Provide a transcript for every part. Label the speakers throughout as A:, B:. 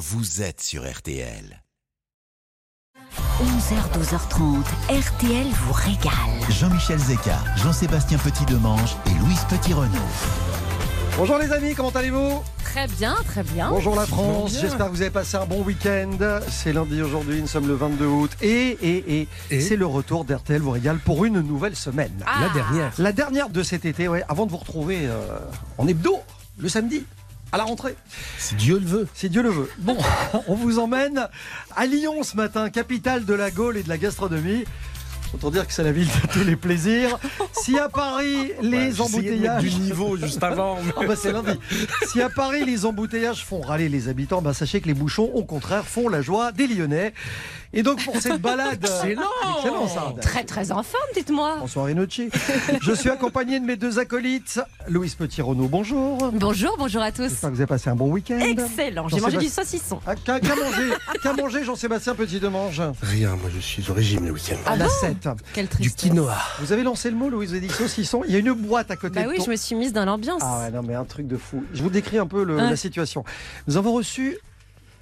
A: vous êtes sur RTL.
B: 11h, 12h30, RTL vous régale.
C: Jean-Michel Zeka, Jean-Sébastien Petit-Demange et Louise Petit-Renaud.
D: Bonjour les amis, comment allez-vous?
E: Très bien, très bien.
D: Bonjour la France, j'espère que vous avez passé un bon week-end. C'est lundi aujourd'hui, nous sommes le 22 août et, et, et, c'est le retour d'RTL vous régale pour une nouvelle semaine.
E: Ah.
D: La dernière. La dernière de cet été, ouais, avant de vous retrouver euh, en hebdo, le samedi. À la rentrée.
F: Si Dieu le veut.
D: Si Dieu le veut. Bon, on vous emmène à Lyon ce matin, capitale de la Gaule et de la gastronomie. Autant dire que c'est la ville de tous les plaisirs. Si à Paris, les embouteillages.
F: du niveau juste avant. mais-
D: Ah bah c'est lundi. Si à Paris les embouteillages font râler les habitants, bah sachez que les bouchons, au contraire, font la joie des Lyonnais. Et donc pour cette balade,
F: Excellent.
D: excellent ça.
E: Très très en forme, dites-moi.
D: Bonsoir Enochi. Je suis accompagné de mes deux acolytes, Louise Petit-Renaud, bonjour.
E: Bonjour, bonjour à tous.
D: J'espère que vous avez passé un bon week-end.
E: Excellent, j'ai mangé du saucisson.
D: Ah, Qu'a qu'a mangé, qu'a mangé Jean-Sébastien Petit-Demange
F: Rien, moi je suis au régime le week-end.
E: Ah
D: La
E: bon
D: 7.
E: Quelle
F: du
E: tristesse.
F: quinoa.
D: Vous avez lancé le mot, Louise, vous avez dit saucisson. Il y a une boîte à côté
E: Bah
D: de
E: oui,
D: ton-
E: je me suis mise dans l'ambiance.
D: Ah ouais, non, mais un truc de fou. Je vous décris un peu le-
E: Ouais.
D: la situation. Nous avons reçu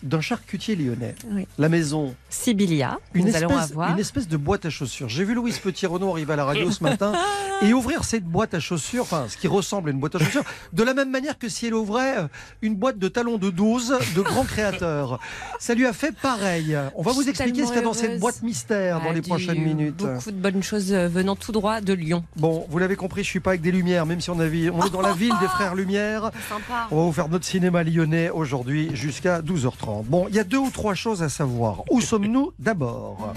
D: d'un charcutier lyonnais,
E: Oui.
D: la maison,
E: Sibylia,
D: une
E: nous allons
D: espèce,
E: avoir.
D: une espèce de boîte à chaussures. J'ai vu Louise Petit-Renaud arriver à la radio ce matin et ouvrir cette boîte à chaussures, enfin ce qui ressemble à une boîte à chaussures, de la même manière que si elle ouvrait euh, une boîte de talons de 12 de grands créateurs. Ça lui a fait pareil. On va vous expliquer ce qu'il y a dans cette boîte mystère dans
E: Ah,
D: les
E: du-
D: prochaines minutes.
E: Beaucoup de bonnes choses euh, venant tout droit de Lyon.
D: Bon, vous l'avez compris, je suis pas avec des lumières, même si on, a vu- on est dans la ville des frères Lumière.
E: Sympa.
D: On va vous faire notre cinéma lyonnais aujourd'hui jusqu'à 12h30. Bon, il y a deux ou trois choses à savoir. Où sommes-nous d'abord?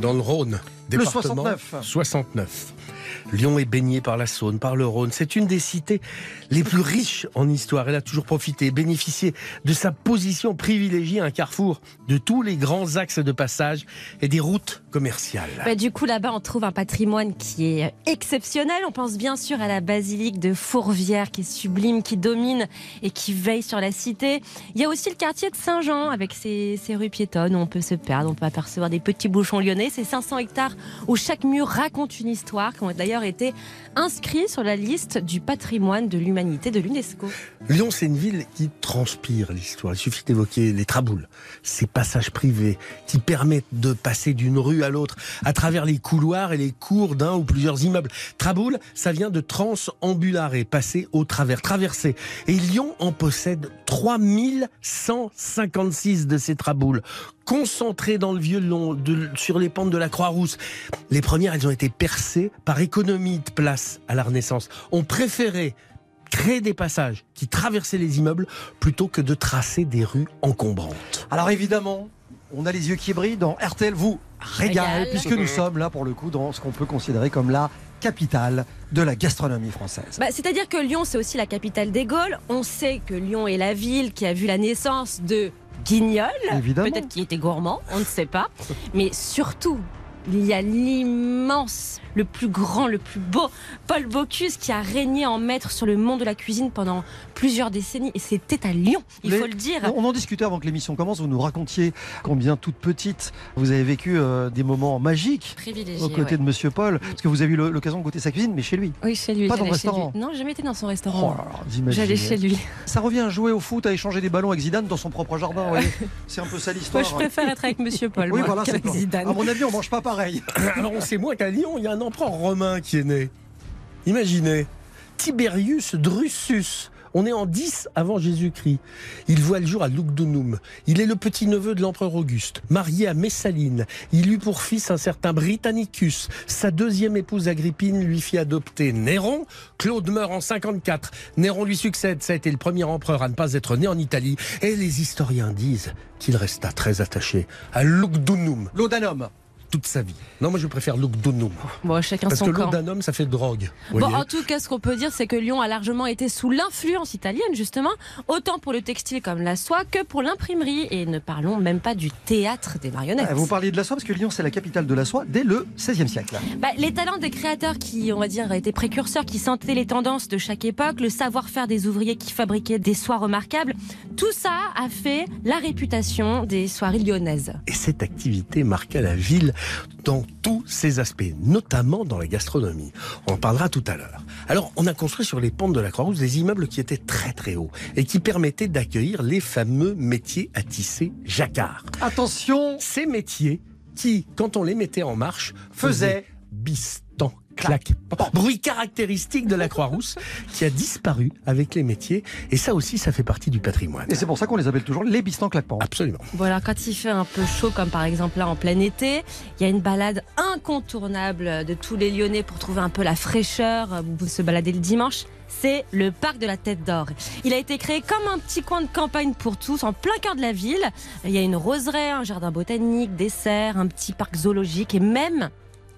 F: Dans le Rhône.
D: Le
F: Département
D: 69.
F: 69. Lyon est baigné par la Saône, par le Rhône. C'est une des cités les plus riches en histoire. Elle a toujours profité, bénéficié de sa position privilégiée, un carrefour de tous les grands axes de passage et des routes commerciales.
E: Bah, du coup, là-bas, on trouve un patrimoine qui est exceptionnel. On pense bien sûr à la basilique de Fourvière, qui est sublime, qui domine et qui veille sur la cité. Il y a aussi le quartier de Saint-Jean, avec ses, rues piétonnes où on peut se perdre, on peut apercevoir des petits bouchons lyonnais. C'est 500 hectares où chaque mur raconte une histoire, d'ailleurs été inscrits sur la liste du patrimoine de l'humanité de l'UNESCO.
F: Lyon, c'est une ville qui transpire l'histoire. Il suffit d'évoquer les traboules, ces passages privés qui permettent de passer d'une rue à l'autre à travers les couloirs et les cours d'un ou plusieurs immeubles. Traboule, ça vient de transambulare, passer au travers, traverser. Et Lyon en possède 3156 de ces traboules concentrées dans le vieux long sur les pentes de la Croix-Rousse. Les premières, elles ont été percées par économie de place à la Renaissance. On préférait créer des passages qui traversaient les immeubles plutôt que de tracer des rues encombrantes.
D: Alors évidemment, on a les yeux qui brillent dans RTL vous régale,
E: Régale.
D: puisque nous sommes là pour le coup dans ce qu'on peut considérer comme la capitale de la gastronomie française.
E: Bah, C'est-à-dire que Lyon, c'est aussi la capitale des Gaules. On sait que Lyon est la ville qui a vu la naissance de Guignol.
D: Évidemment.
E: Peut-être qu'il était gourmand, on ne sait pas. Mais surtout, il y a l'immense, le plus grand, le plus beau Paul Bocuse qui a régné en maître sur le monde de la cuisine pendant plusieurs décennies. Et c'était à Lyon, il
D: Mais
E: faut le dire.
D: On en discutait avant que l'émission commence, vous nous racontiez combien toute petite vous avez vécu euh, des moments magiques
E: Privilégié.
D: aux côtés
E: ouais.
D: de Monsieur Paul, parce que vous avez eu l'occasion de goûter sa cuisine, mais chez lui.
E: Oui, chez lui.
D: Pas dans le restaurant.
E: Non, j'ai jamais été dans son
D: Oh
E: restaurant.
D: imaginez.
E: J'allais chez lui.
D: Ça revient à jouer au foot, à échanger des ballons avec Zidane dans son propre jardin. C'est un peu ça
E: Moi,
D: l'histoire.
E: je préfère être avec Monsieur Paul
D: Oui,
E: moi,
D: voilà, clair.
E: Zidane.
D: À mon avis, on mange pas pareil.
F: Alors on sait moins qu'à Lyon, il y a un empereur romain qui est né. Imaginez, Tiberius Drusus. On est en 10 avant Jésus-Christ. Il voit le jour à Lugdunum. Il est le petit-neveu de l'empereur Auguste, marié à Messaline. Il eut pour fils un certain Britannicus. Sa deuxième épouse Agrippine lui fit adopter Néron. Claude meurt en 54. Néron lui succède. Ça a été le premier empereur à ne pas être né en Italie. Et les historiens disent qu'il resta très attaché à Lugdunum
D: L'Odanum.
F: Toute sa vie. Non, moi je préfère Lugdunum.
E: Bon, chacun
F: Parce
E: son
F: que
E: camp.
F: l'Odanum, ça fait drogue.
E: Bon, en tout cas, ce qu'on peut dire, c'est que Lyon a largement été sous l'influence italienne, justement, autant pour le textile comme la soie que pour l'imprimerie. Et ne parlons même pas du théâtre des marionnettes.
D: Ah, Vous parliez de la soie parce que Lyon c'est la capitale de la soie dès le XVIe siècle.
E: Bah, les talents des créateurs qui, on va dire, étaient précurseurs, qui sentaient les tendances de chaque époque, le savoir-faire des ouvriers qui fabriquaient des soies remarquables, tout ça a fait la réputation des soirées lyonnaises.
F: Et cette activité marqua la ville dans tous ses aspects, notamment dans la gastronomie. On en parlera tout à l'heure. Alors, on a construit sur les pentes de la Croix-Rousse des immeubles qui étaient très très hauts et qui permettaient d'accueillir les fameux métiers à tisser jacquard.
D: Attention,
F: Ces métiers qui, quand on les mettait en marche, faisaient bistan clac. Bruit caractéristique de la Croix-Rousse qui a disparu avec les métiers. Et ça aussi, ça fait partie du patrimoine.
D: et c'est pour ça qu'on les appelle toujours les bistans claquements.
F: Absolument.
E: Voilà, quand il fait un peu chaud, comme par exemple là en plein été, il y a une balade incontournable de tous les Lyonnais pour trouver un peu la fraîcheur. Vous pouvez se balader le dimanche. C'est le parc de la Tête d'Or. Il a été créé comme un petit coin de campagne pour tous, en plein cœur de la ville. Il y a une roseraie, un jardin botanique, des serres, un petit parc zoologique et même,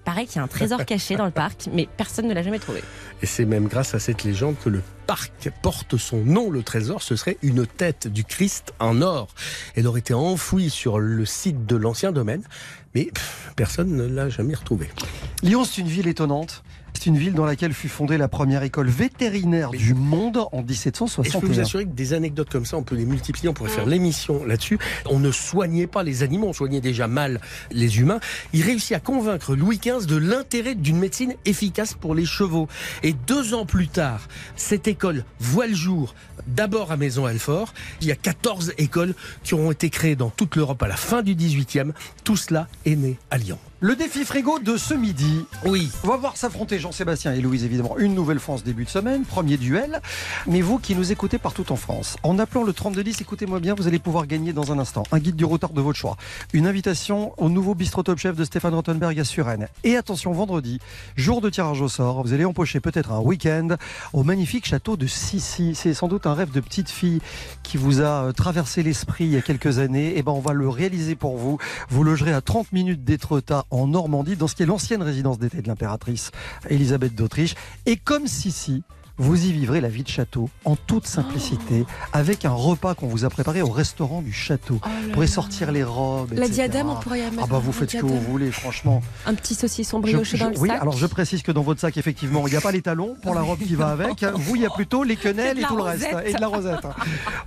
E: pareil qu'il y a un trésor caché dans le parc, mais personne ne l'a jamais trouvé.
F: Et c'est même grâce à cette légende que le parc porte son nom. Le trésor, ce serait une tête du Christ en or. Elle aurait été enfouie sur le site de l'ancien domaine, mais pff, personne ne l'a jamais retrouvée.
D: Lyon, c'est une ville étonnante. C'est une ville dans laquelle fut fondée la première école vétérinaire du monde en
F: Et je peux vous
D: 1761.
F: assurer que des anecdotes comme ça, on peut les multiplier, on pourrait faire l'émission là-dessus? On ne soignait pas les animaux, on soignait déjà mal les humains. Il réussit à convaincre Louis XV de l'intérêt d'une médecine efficace pour les chevaux. Et deux ans plus tard, cette école voit le jour, d'abord à Maison-Alfort. Il y a 14 écoles qui auront été créées dans toute l'Europe à la fin du 18e. Tout cela est né à Lyon.
D: Le défi frigo de ce midi.
F: Oui.
D: On va voir s'affronter Jean-Sébastien et Louise, évidemment, une nouvelle fois en ce début de semaine, premier duel. Mais vous qui nous écoutez partout en France, en appelant le 3210, écoutez-moi bien, vous allez pouvoir gagner dans un instant un guide du retard de votre choix, une invitation au nouveau bistrot Top Chef de Stéphane Rottenberg à Suresnes. Et attention, vendredi, jour de tirage au sort, vous allez empocher peut-être un week-end au magnifique château de Sissi. C'est sans doute un rêve de petite fille qui vous a euh, traversé l'esprit il y a quelques années. Et ben, on va le réaliser pour vous. Vous logerez à 30 minutes d'Étretat en Normandie, dans ce qui est l'ancienne résidence d'été de l'impératrice Elisabeth d'Autriche. Et comme Sissi, vous y vivrez la vie de château en toute simplicité, avec un repas qu'on vous a préparé au restaurant du château. Vous pourrez sortir les robes.
E: La
D: etc.
E: diadème, on pourrait y mettre.
D: Ah bah vous faites ce que vous voulez, franchement.
E: Un petit saucisson brioché dans le
D: oui,
E: sac.
D: alors je précise que dans votre sac, effectivement, il n'y a pas les talons pour la robe qui va avec. Vous, il y a plutôt les quenelles
E: Et
D: tout le reste. Et de la rosette.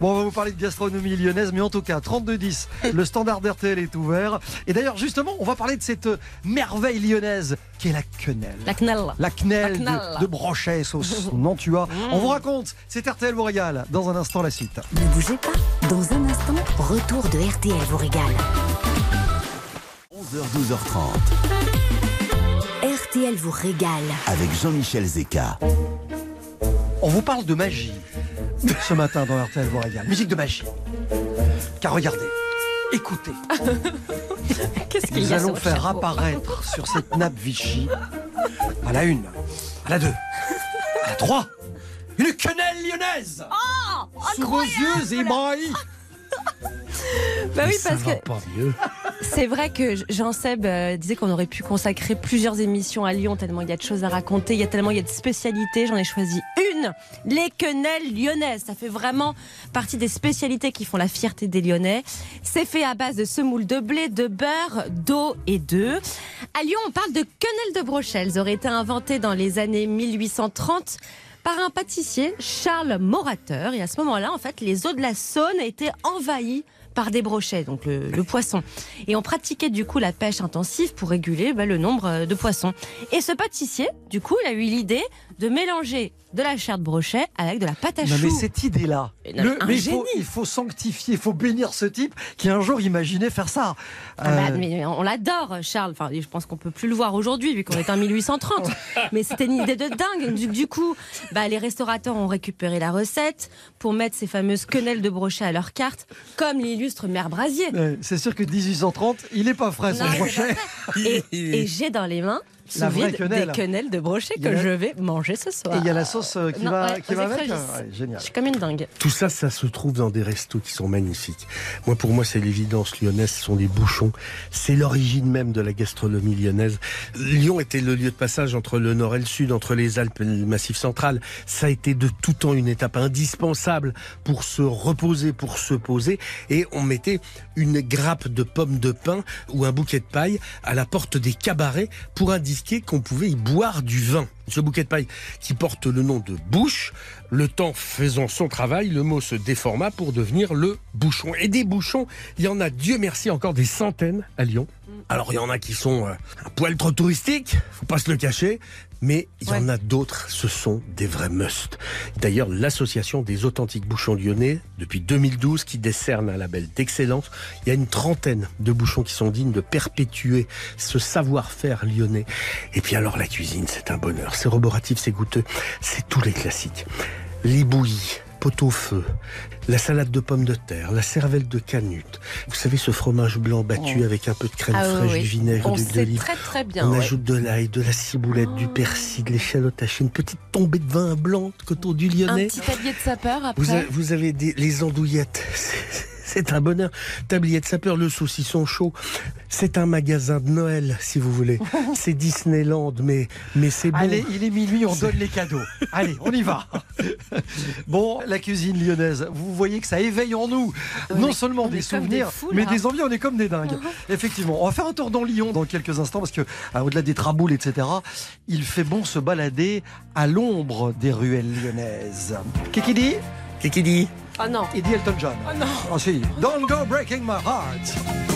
D: Bon, on va vous parler de gastronomie lyonnaise, mais en tout cas, 32-10, le standard d'RTL est ouvert. Et d'ailleurs, justement, on va parler de cette merveille lyonnaise qui est la quenelle.
E: La
D: quenelle
E: La knelle.
D: de, de Brochet, sauce Nantua. On vous raconte, c'est RTL vous régale. Dans un instant, la suite.
B: Ne bougez pas. Dans un instant, retour de RTL vous régale.
A: 11h, 12h30
B: RTL vous régale.
A: avec Jean-Michel Zeka.
D: On vous parle de magie ce matin dans RTL vous régale. Musique de magie. Car regardez, écoutez.
E: Qu'est-ce qu'il
D: Nous allons faire apparaître sur cette nappe Vichy, à la une, à la deux, à la trois, une quenelle lyonnaise. Sous vos yeux ébahis
E: Bah oui, parce que c'est vrai que Jean Seb euh, disait qu'on aurait pu consacrer plusieurs émissions à Lyon tellement il y a de choses à raconter, il y a tellement il y a de spécialités. J'en ai choisi une, les quenelles lyonnaises. Ça fait vraiment partie des spécialités qui font la fierté des Lyonnais. C'est fait à base de semoule de blé, de beurre, d'eau et d'œufs. À Lyon, on parle de quenelles de brochelles. Elles auraient été inventées dans les années 1830 par un pâtissier, Charles Morateur. Et à ce moment-là, en fait, les eaux de la Saône étaient envahies par des brochets, donc le, poisson. Et on pratiquait du coup la pêche intensive pour réguler bah, le nombre euh, de poissons. Et ce pâtissier, du coup, il a eu l'idée de mélanger de la chair de brochet avec de la pâte à
D: Non mais
E: choux.
D: cette idée-là, le- mais faut,
E: génie.
D: il faut sanctifier, il faut bénir ce type qui un jour imaginait faire ça.
E: Ah bah,
D: Euh,
E: mais on l'adore, Charles. Enfin, je pense qu'on peut plus le voir aujourd'hui vu qu'on est en 1830. mais c'était une idée de dingue. Du, du coup, bah, les restaurateurs ont récupéré la recette pour mettre ces fameuses quenelles de brochet à leur carte, comme l'illustre Mère Brasier.
D: c'est sûr que 1830, il est pas frais son
E: Non, c'est
D: brochet.
E: Et, et j'ai dans les mains
D: La vraie quenelle.
E: des quenelles de brochet que
D: la-
E: je vais manger ce soir.
D: Et il y a la sauce euh, qui
E: Non,
D: va,
E: ouais,
D: qui va avec. Ouais, génial.
E: Je suis comme une dingue.
F: Tout ça, ça se trouve dans des restos qui sont magnifiques. Moi, pour moi, c'est l'évidence lyonnaise, ce sont des bouchons. C'est l'origine même de la gastronomie lyonnaise. Lyon était le lieu de passage entre le nord et le sud, entre les Alpes et le Massif central. Ça a été de tout temps une étape indispensable pour se reposer, pour se poser. Et on mettait une grappe de pommes de pin ou un bouquet de paille à la porte des cabarets pour indiquer qu'on pouvait y boire du vin. Ce bouquet de paille qui porte le nom de bouche, le temps faisant son travail, le mot se déforma pour devenir le bouchon. Et des bouchons, il y en a, Dieu merci, encore des centaines à Lyon. Alors il y en a qui sont euh, un poil trop touristiques, faut pas se le cacher, mais il y en a d'autres, ce sont des vrais musts. D'ailleurs, l'association des authentiques bouchons lyonnais, depuis 2012, qui décerne un label d'excellence, il y a une trentaine de bouchons qui sont dignes de perpétuer ce savoir-faire lyonnais. Et puis alors la cuisine, c'est un bonheur, c'est roboratif, c'est goûteux, c'est tous les classiques. Les bouillies, pot au feu, la salade de pommes de terre, la cervelle de canute. Vous savez, ce fromage blanc battu
E: Oh.
F: avec un peu de crème
E: Ah
F: fraîche,
E: oui.
F: du vinaigre,
E: On
F: d'huile
E: sait
F: d'olive.
E: très très bien.
F: On
E: ouais.
F: ajoute de l'ail, de la ciboulette, du persil, de l'échalote hachée, une petite tombée de vin blanc de coteau du
E: Un
F: Lyonnais.
E: petit tablier de sapeur après.
F: Vous, avez, vous avez des, les andouillettes. C'est- un bonheur. Tablier de sapeur, le saucisson chaud. C'est un magasin de Noël, si vous voulez. C'est Disneyland, mais, mais c'est bon.
D: Allez, il est minuit, on donne les cadeaux. Allez, on y va. Bon, la cuisine lyonnaise, vous voyez que ça éveille en nous
E: On
D: non
E: est-
D: seulement des souvenirs,
E: des fous,
D: mais
E: là.
D: des envies, on est comme des dingues. Effectivement, on va faire un tour dans Lyon dans quelques instants parce que, ah, au-delà des traboules, etc., il fait bon se balader à l'ombre des ruelles lyonnaises. Kiki dit?
F: Qu'est-ce dit?
E: Oh non.
D: Il dit Elton John.
E: Oh non.
D: Ah si, Don't go breaking my heart.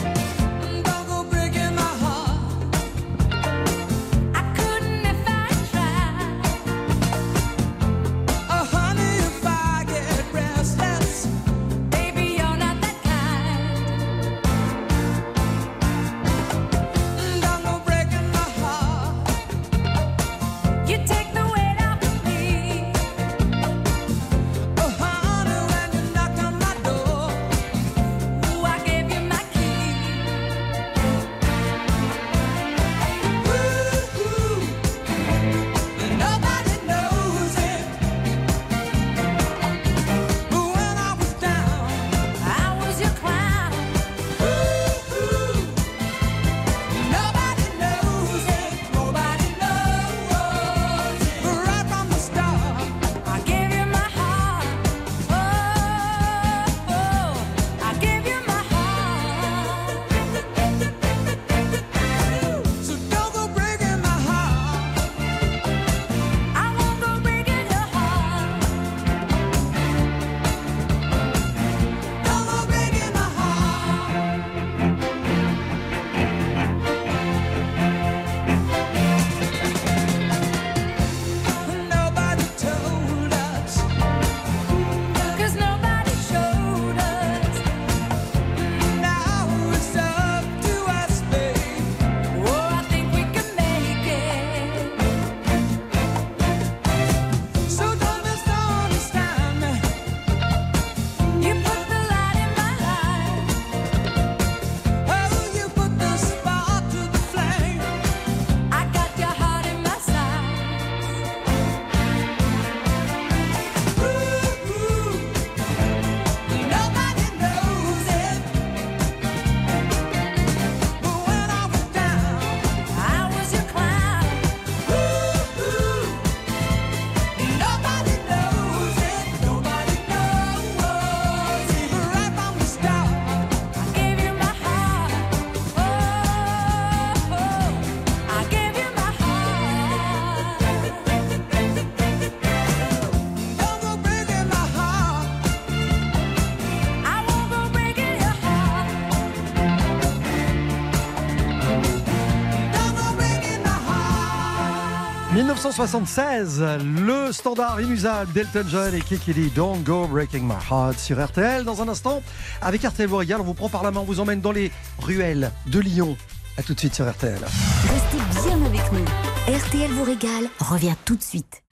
D: 1976, le standard inusable d'Elton John et Kikili, Don't Go Breaking My Heart sur RTL. Dans un instant, avec RTL vous régale, on vous prend par la main, on vous emmène dans les ruelles de Lyon. A tout de suite sur RTL.
B: Restez bien avec nous. RTL vous régale revient tout de suite.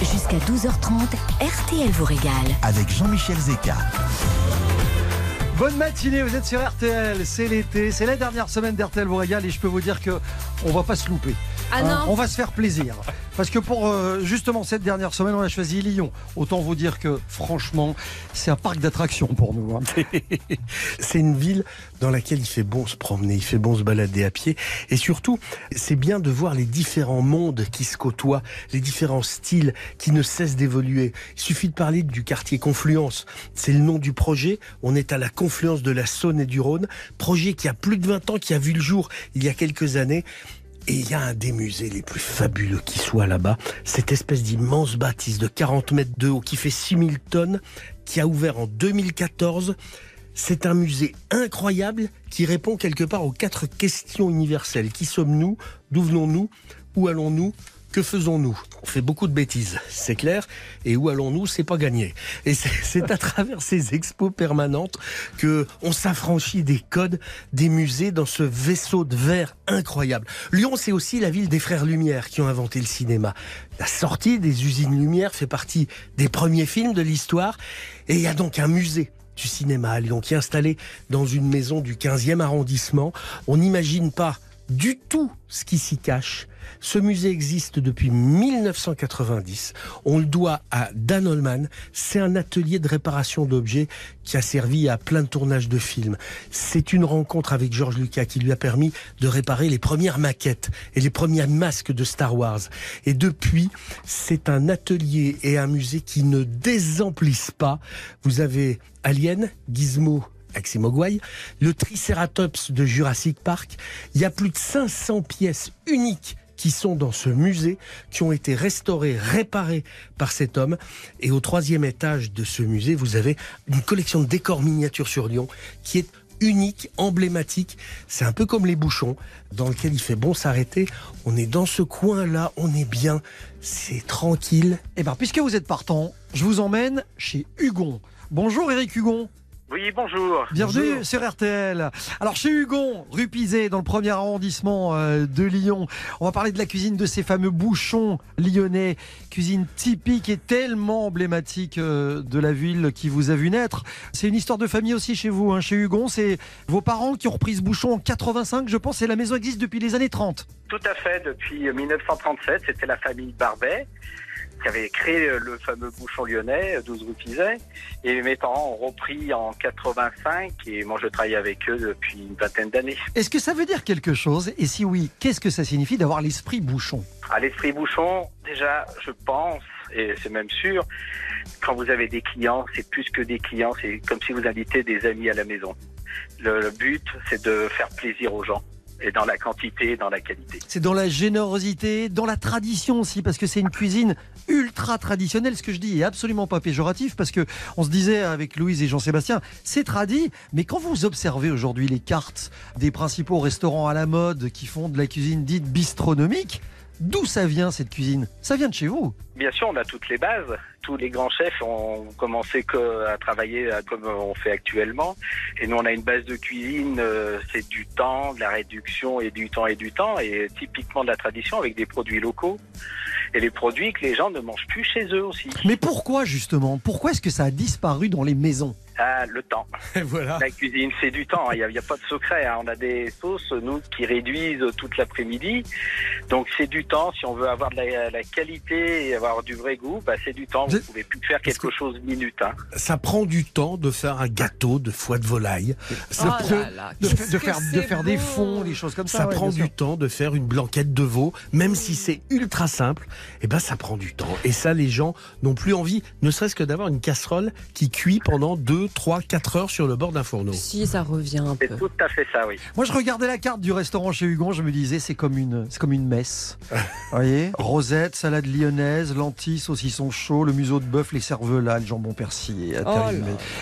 B: Jusqu'à 12h30, RTL vous régale.
C: Avec Jean-Michel Zeka.
D: Bonne matinée, vous êtes sur RTL, c'est l'été, c'est la dernière semaine d'RTL vous régale et je peux vous dire que on va pas se louper.
E: Ah
D: Hein,
E: non.
D: on va se faire plaisir. Parce que pour euh, justement cette dernière semaine, on a choisi Lyon. Autant vous dire que franchement, c'est un parc d'attractions pour nous. hein.
F: C'est une ville dans laquelle il fait bon se promener, il fait bon se balader à pied. Et surtout, c'est bien de voir les différents mondes qui se côtoient, les différents styles qui ne cessent d'évoluer. Il suffit de parler du quartier Confluence. C'est le nom du projet. On est à la confluence de la Saône et du Rhône. Projet qui a plus de 20 ans, qui a vu le jour il y a quelques années. Et il y a un des musées les plus fabuleux qui soit là-bas. Cette espèce d'immense bâtisse de 40 mètres de haut qui fait 6000 tonnes, qui a ouvert en 2014. C'est un musée incroyable qui répond quelque part aux quatre questions universelles. Qui sommes-nous? D'où venons-nous? Où allons-nous? Que faisons-nous? On fait beaucoup de bêtises, c'est clair. Et où allons-nous? C'est pas gagné. Et c'est- à travers ces expos permanentes que on s'affranchit des codes des musées dans ce vaisseau de verre incroyable. Lyon, c'est aussi la ville des frères Lumière qui ont inventé le cinéma. La sortie des usines Lumière fait partie des premiers films de l'histoire. Et il y a donc un musée du cinéma à Lyon qui est installé dans une maison du 15e arrondissement. On n'imagine pas du tout ce qui s'y cache. Ce musée existe depuis 1990. On le doit à Dan Holman. C'est un atelier de réparation d'objets qui a servi à plein de tournages de films. C'est une rencontre avec George Lucas qui lui a permis de réparer les premières maquettes et les premiers masques de Star Wars. Et depuis, c'est un atelier et un musée qui ne désemplissent pas. Vous avez Alien, Gizmo, Mogwai, le Triceratops de Jurassic Park. Il y a plus de 500 pièces uniques qui sont dans ce musée, qui ont été restaurées, réparées par cet homme. Et au troisième étage de ce musée, vous avez une collection de décors miniatures sur Lyon qui est unique, emblématique. C'est un peu comme les bouchons, dans lequel il fait bon s'arrêter. On est dans ce coin-là, on est bien, c'est tranquille.
D: Eh bien, puisque vous êtes partant, je vous emmène chez Hugon. Bonjour Eric Hugon.
G: Oui, bonjour.
D: Bienvenue sur RTL. Alors chez Hugon, rue Pizet, dans le premier arrondissement euh, de Lyon, on va parler de la cuisine de ces fameux bouchons lyonnais, cuisine typique et tellement emblématique euh, de la ville qui vous a vu naître. C'est une histoire de famille aussi chez vous, hein, chez Hugon. C'est vos parents qui ont repris ce bouchon en 85, je pense, et la maison existe depuis les années 30.
G: Tout à fait, depuis 1937, c'était la famille Barbet qui avait créé le fameux bouchon lyonnais, 12 rue Pizet. Et mes parents ont repris en 85 et moi je travaille avec eux depuis une vingtaine d'années.
D: Est-ce que ça veut dire quelque chose? Et si oui, qu'est-ce que ça signifie d'avoir l'esprit bouchon?
G: À l'esprit bouchon, déjà, je pense, et c'est même sûr, quand vous avez des clients, c'est plus que des clients, c'est comme si vous invitez des amis à la maison. Le, le but, c'est de faire plaisir aux gens, et dans la quantité dans la qualité.
D: C'est dans la générosité, dans la tradition aussi, parce que c'est une cuisine ultra traditionnelle. Ce que je dis est absolument pas péjoratif, parce que on se disait avec Louise et Jean-Sébastien, c'est tradit, mais quand vous observez aujourd'hui les cartes des principaux restaurants à la mode qui font de la cuisine dite bistronomique, d'où ça vient cette cuisine? Ça vient de chez vous.
G: Bien sûr, on a toutes les bases. Tous les grands chefs ont commencé que à travailler euh, comme on fait actuellement. Et nous, on a une base de cuisine, euh, c'est du temps, de la réduction et du temps et du temps, et typiquement de la tradition avec des produits locaux. Et les produits que les gens ne mangent plus chez eux aussi.
D: Mais pourquoi justement? Pourquoi est-ce que ça a disparu dans les maisons?
G: Ah, le temps.
F: Et voilà.
G: La cuisine, c'est du temps. Il n'y a, il y a pas de secret. hein. On a des sauces, nous, qui réduisent toute l'après-midi. Donc, c'est du temps. Si on veut avoir de la, la qualité et avoir du vrai goût, bah, c'est du temps. Vous ne pouvez plus faire quelque chose minute. Hein.
F: Ça prend du temps de faire un gâteau de foie de volaille? Ça
E: Oh
F: prend,
E: là là,
D: De,
E: que
D: faire, de
E: c'est
D: faire des fonds, des choses comme ça.
F: ça
D: ouais,
F: prend
D: sûr.
F: du temps de faire une blanquette de veau, même si c'est ultra simple. Et ben, ça prend du temps. Et ça, les gens n'ont plus envie, ne serait-ce que d'avoir une casserole qui cuit pendant 2, 3, 4 heures sur le bord d'un fourneau.
E: Si, ça revient un
G: C'est
E: peu.
G: tout à fait ça, oui.
D: Moi, je regardais la carte du restaurant chez Hugon, je me disais, c'est comme une, c'est comme une messe. Vous voyez Rosette, salade lyonnaise, lentilles, saucisson chaud, le museau de bœuf, les cervelas, le jambon persillé.
E: Oh.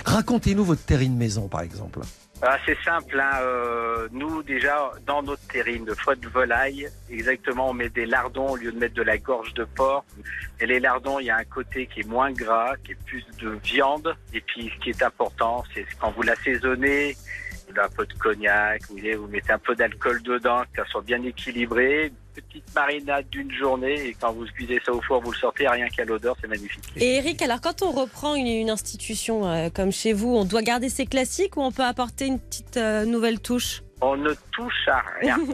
D: Racontez-nous votre terrine maison, par exemple.
G: Ah, c'est simple. Hein, euh, nous, déjà, dans notre terrine de foie de volaille, exactement, on met des lardons au lieu de mettre de la gorge de porc. Et les lardons, il y a un côté qui est moins gras, qui est plus de viande. Et puis, ce qui est important, c'est quand vous l'assaisonnez, un peu de cognac, vous, voyez, vous mettez un peu d'alcool dedans, que ça soit bien équilibré. Une petite marinade d'une journée. Et quand vous cuisez ça au four, vous le sortez, rien qu'à l'odeur, c'est magnifique.
E: Et Eric, alors quand on reprend une, une institution euh, comme chez vous, on doit garder ses classiques ou on peut apporter une petite euh, nouvelle touche?
G: On ne touche à rien.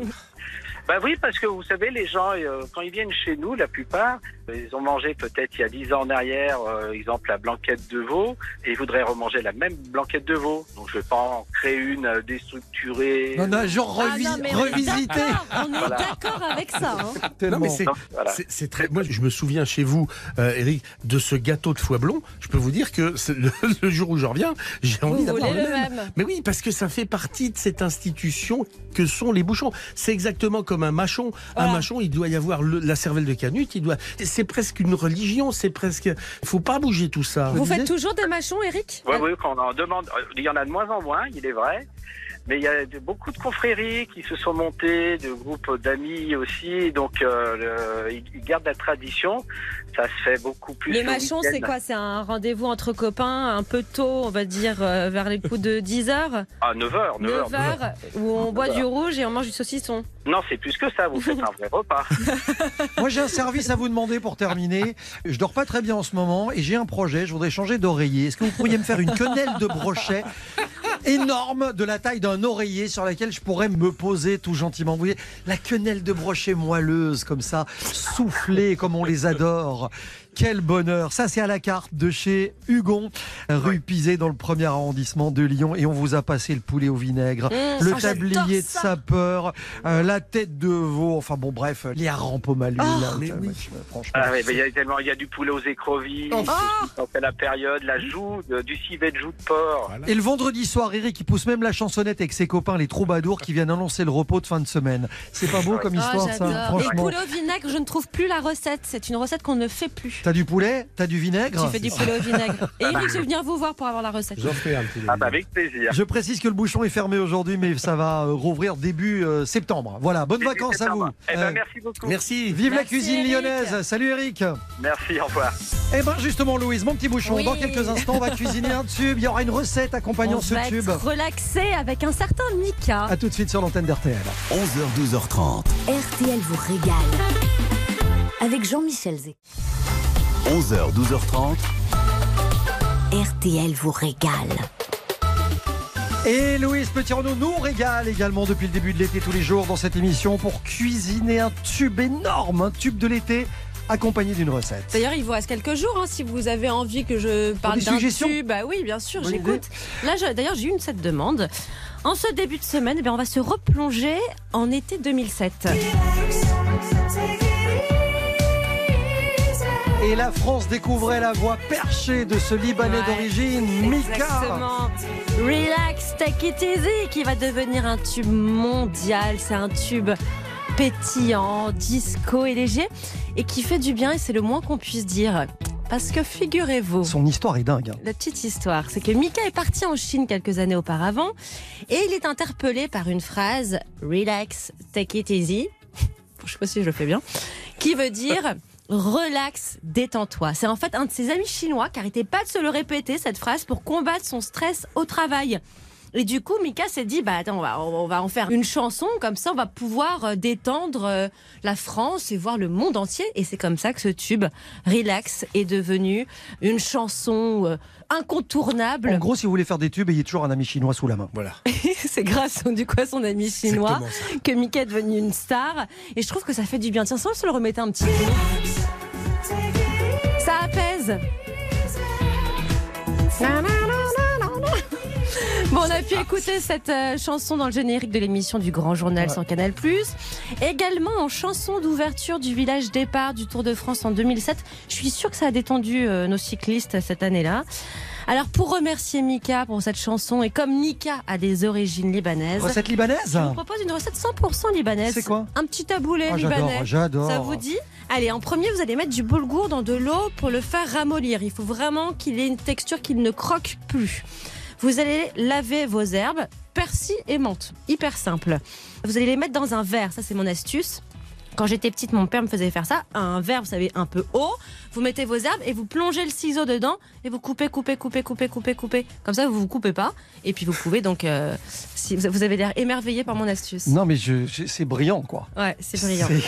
G: Bah oui, parce que vous savez, les gens, euh, quand ils viennent chez nous, la plupart, ils ont mangé peut-être il y a 10 ans en arrière, euh, exemple la blanquette de veau, et ils voudraient remanger la même blanquette de veau. Donc je vais pas en créer une euh, déstructurée.
D: Non, non, genre
E: Ah
D: revis-
E: non, mais on est
D: revisité.
E: d'accord, On est
G: Voilà.
E: d'accord avec ça. hein.
F: Non, mais c'est,
G: Donc, voilà.
F: c'est- c'est très. Moi, je me souviens chez vous, euh, Eric, de ce gâteau de foie blond. Je peux vous dire que c'est le, le jour où je reviens, j'ai envie
E: Vous
F: d'avoir
E: voulez
F: le même.
E: même
F: Mais oui, parce que ça fait partie de cette institution que sont les bouchons. C'est exactement comme un machon. Un
E: Voilà.
F: machon, il doit y avoir le- la cervelle de canute, il doit. C'est c'est presque une religion, c'est presque. Il faut pas bouger tout ça.
E: Vous faites toujours des mâchons, Eric
G: Oui, oui, quand on en demande, il y en a de moins en moins, il est vrai. Mais il y a de- beaucoup de confréries qui se sont montées, de groupes d'amis aussi. Donc, euh, le- ils gardent la tradition. Ça se fait beaucoup plus.
E: Les
G: week-end.
E: c'est quoi? C'est un rendez-vous entre copains un peu tôt, on va dire euh, vers les coups de 10h,
G: Ah, 9h, 9h.
E: 9h, où on boit du rouge et on mange du saucisson.
G: Non, c'est plus que ça. Vous faites un vrai repas.
D: Moi, j'ai un service à vous demander pour terminer. Je dors pas très bien en ce moment et j'ai un projet. Je voudrais changer d'oreiller. Est-ce que vous pourriez me faire une quenelle de brochet? Énorme de la taille d'un oreiller sur laquelle je pourrais me poser tout gentiment Vous voyez, la quenelle de brochet moelleuse comme ça, soufflée comme on les adore. Quel bonheur Ça, c'est à la carte de chez Hugon, rue Pisé, dans le premier arrondissement de Lyon. Et on vous a passé le poulet au vinaigre,
E: Mmh,
D: le
E: ah,
D: tablier de sapeur, euh, la tête de veau. Enfin bon, bref, les harengs pomme à l'huile.
E: Oh,
D: là,
F: mais oui.
D: Franchement.
G: Ah, oui, mais il y a tellement, il y a du poulet aux écrevisses.
F: Oh.
G: La période, la joue, de- du civet de joue de porc.
D: Et le vendredi soir, Eric, il pousse même la chansonnette avec ses copains, les troubadours, qui viennent annoncer le repos de fin de semaine. C'est pas beau comme histoire,
E: oh,
D: ça
E: j'adore. Et
D: Franchement.
E: poulet au vinaigre, je ne trouve plus la recette. C'est une recette qu'on ne fait plus.
D: T'as du poulet T'as du vinaigre
E: Tu fais du poulet au vinaigre. Et Eric, je vais venir vous voir pour avoir la recette.
F: J'en fais un petit
G: Ah, bah, avec plaisir.
D: Je précise que le bouchon est fermé aujourd'hui, mais ça va euh, rouvrir début euh, septembre. Voilà, bonnes
G: Début
D: vacances à vous.
G: Eh ben,
D: Euh,
G: merci beaucoup.
F: Merci.
D: Vive la cuisine
E: Eric.
D: lyonnaise. Salut Eric.
G: Merci, au revoir.
D: Eh ben justement, Louise, mon petit bouchon,
E: Oui.
D: dans quelques instants, on va cuisiner un tube. Il y aura une recette accompagnant
E: On
D: ce
E: va
D: tube.
E: être relaxé avec un certain Mika.
D: À tout de suite sur l'antenne d'RTL.
A: 11h, 12h30.
B: RTL vous régale. Avec Jean-Michel Zé.
A: 11h, 12h30.
B: RTL vous régale.
D: Et Louise Petit-Renaud nous régale également depuis le début de l'été tous les jours dans cette émission pour cuisiner un tube énorme, un tube de l'été accompagné d'une recette.
E: D'ailleurs, il vous reste quelques jours hein, si vous avez envie que je parle d'un
D: suggestions
E: tube. Bah oui, bien sûr, j'écoute. Là, d'ailleurs, j'ai eu une cette demande. En ce début de semaine, eh bien, on va se replonger en été 2007.
D: Et la France découvrait la voix perchée de ce Libanais
E: Ouais,
D: d'origine, Mika.
E: Exactement. Relax, take it easy, qui va devenir un tube mondial. C'est un tube pétillant, disco et léger, et qui fait du bien, et c'est le moins qu'on puisse dire. Parce que figurez-vous,
D: Son histoire est dingue. hein.
E: la petite histoire, c'est que Mika est parti en Chine quelques années auparavant, et il est interpellé par une phrase Relax, take it easy. Je sais pas si je le fais bien. Qui veut dire relax, détends-toi. C'est en fait un de ses amis chinois qui arrêtait pas de se le répéter, cette phrase, pour combattre son stress au travail. Et du coup, Mika s'est dit, bah attends, on va, on va en faire une chanson, comme ça on va pouvoir euh, détendre euh, la France et voir le monde entier. Et c'est comme ça que ce tube, Relax, est devenu une chanson euh,
D: En
E: incontournable.
D: gros, si vous voulez faire des tubes, ayez toujours un ami chinois sous la main.
F: Voilà.
E: c'est grâce du coup à son ami chinois que Mika est devenu une star. Et je trouve que ça fait du bien. Tiens, sans se le remettre un petit peu. Ça apaise. Bon, on a pu écouter cette euh, chanson dans le générique de l'émission du Grand Journal sans Canal+. Également en chanson d'ouverture du village départ du Tour de France en 2007. Je suis sûre que ça a détendu euh, nos cyclistes cette année-là. Alors pour remercier Mika pour cette chanson et comme Mika a des origines libanaises,
D: Recette libanaise
E: je vous propose une recette 100% libanaise.
D: C'est quoi
E: Un petit taboulé
D: Ah,
E: libanais.
D: J'adore, j'adore.
E: Ça vous dit? Allez, en premier, vous allez mettre du boulgour dans de l'eau pour le faire ramollir. Il faut vraiment qu'il ait une texture qu'il ne croque plus. Vous allez laver vos herbes, persil et menthe. Hyper simple. Vous allez les mettre dans un verre. Ça, c'est mon astuce. Quand j'étais petite, mon père me faisait faire ça. Un verre, vous savez, un peu haut. Vous mettez vos herbes et vous plongez le ciseau dedans et vous coupez, coupez, coupez, coupez, coupez, coupez. Comme ça, vous vous coupez pas. Et puis vous pouvez donc, euh, si vous avez l'air émerveillé par mon astuce.
D: Non, mais je, je- c'est brillant, quoi.
E: Ouais, c'est brillant.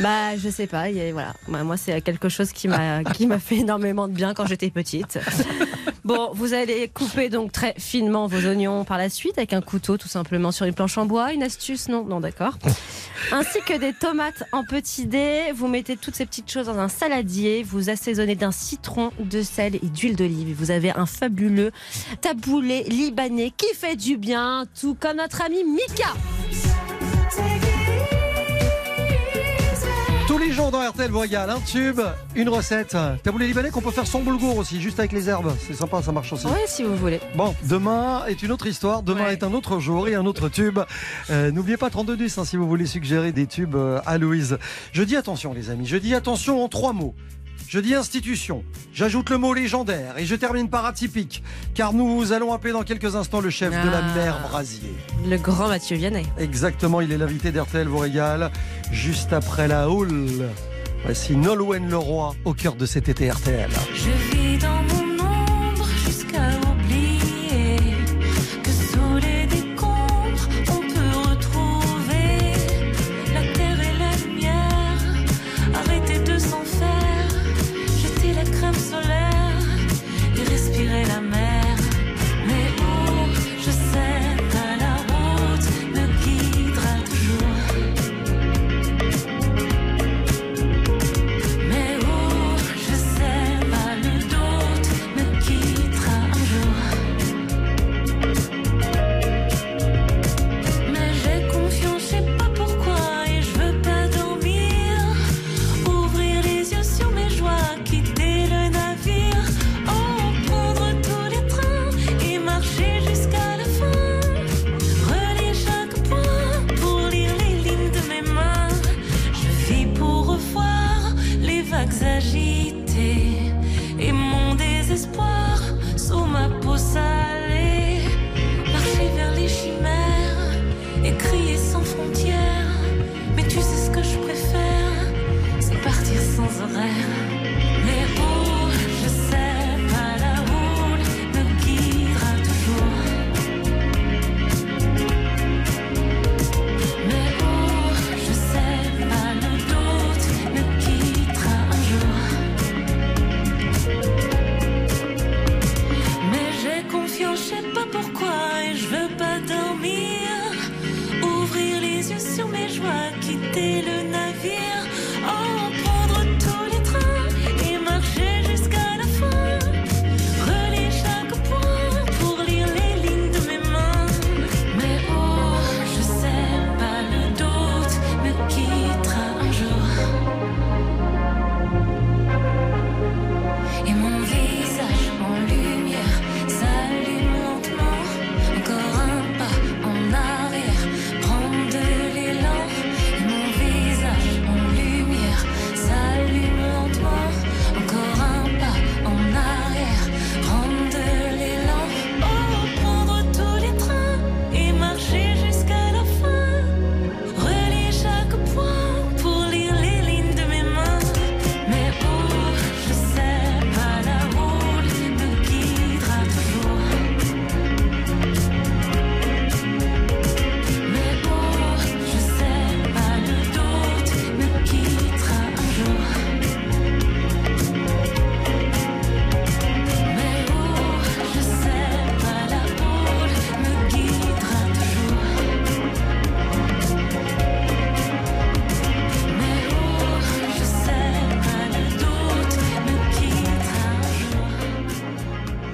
E: Bah, je sais pas. y a- voilà. Bah, moi, c'est quelque chose qui m'a qui m'a fait énormément de bien quand j'étais petite. Bon, vous allez couper donc très finement vos oignons par la suite avec un couteau, tout simplement sur une planche en bois. Une astuce, non, non, d'accord. Ainsi que des tomates en petits dés. Vous mettez toutes ces petites choses dans un saladier. Vous assaisonnez d'un citron, de sel et d'huile d'olive. Vous avez un fabuleux taboulé libanais qui fait du bien, tout comme notre ami Mika.
H: Tous les jours dans RTL vous régale, un tube, une recette. Taboulé libanais qu'on peut faire sans boulgour aussi, juste avec les herbes. C'est sympa, ça marche aussi.
E: Ouais, si vous voulez.
H: Bon, demain est une autre histoire, demain
E: Ouais.
H: est un autre jour et un autre tube. Euh, N'oubliez pas 32 10 hein, si vous voulez suggérer des tubes euh, à Louise. Je dis attention les amis, je dis attention en trois mots. Je dis institution, j'ajoute le mot légendaire et je termine par atypique, car nous allons appeler dans quelques instants le chef de la
E: Ah.
H: mer Brasier.
E: Le grand Mathieu Vianney.
H: Exactement, il est l'invité d'RTL vous régale, juste après la houle. Voici Nolwenn Leroy au cœur de cet été RTL.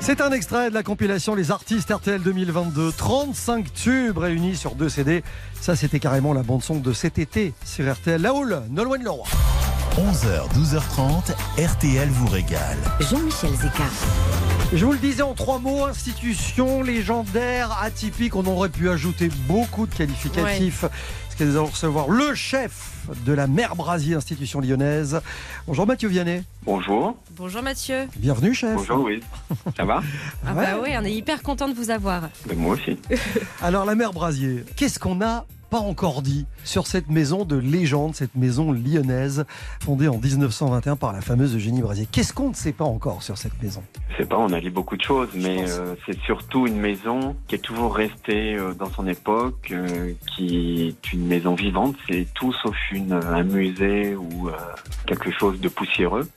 D: C'est un
H: extrait de la compilation Les Artistes RTL 2022. 35 tubes réunis sur deux CD. Ça, c'était carrément la bande-son de cet été sur RTL. La Houle, Nolwenn Leroy.
C: 11h, 12h30, RTL vous régale.
B: Jean-Michel Zeka.
H: Je vous le disais en trois mots, institution légendaire, atypique. On aurait pu ajouter beaucoup de qualificatifs. Que nous allons recevoir le chef de la mer Brasier, institution lyonnaise. Bonjour Mathieu Vianney.
I: Bonjour.
E: Bonjour Mathieu.
H: Bienvenue chef.
I: Bonjour Louise. Ça va?
E: Ah bah oui, on est hyper content de vous avoir.
I: Moi aussi.
H: Alors la mer Brasier, qu'est-ce qu'on n'a pas encore dit sur cette maison de légende, cette maison lyonnaise fondée en 1921 par la fameuse Eugénie Brasier Qu'est-ce qu'on ne sait pas encore sur cette maison?
I: Je sais pas, on a dit beaucoup de choses, mais euh, c'est surtout une maison qui est toujours restée euh, dans son époque, euh, qui est une maison vivante. C'est tout sauf une, un musée ou quelque chose de poussiéreux.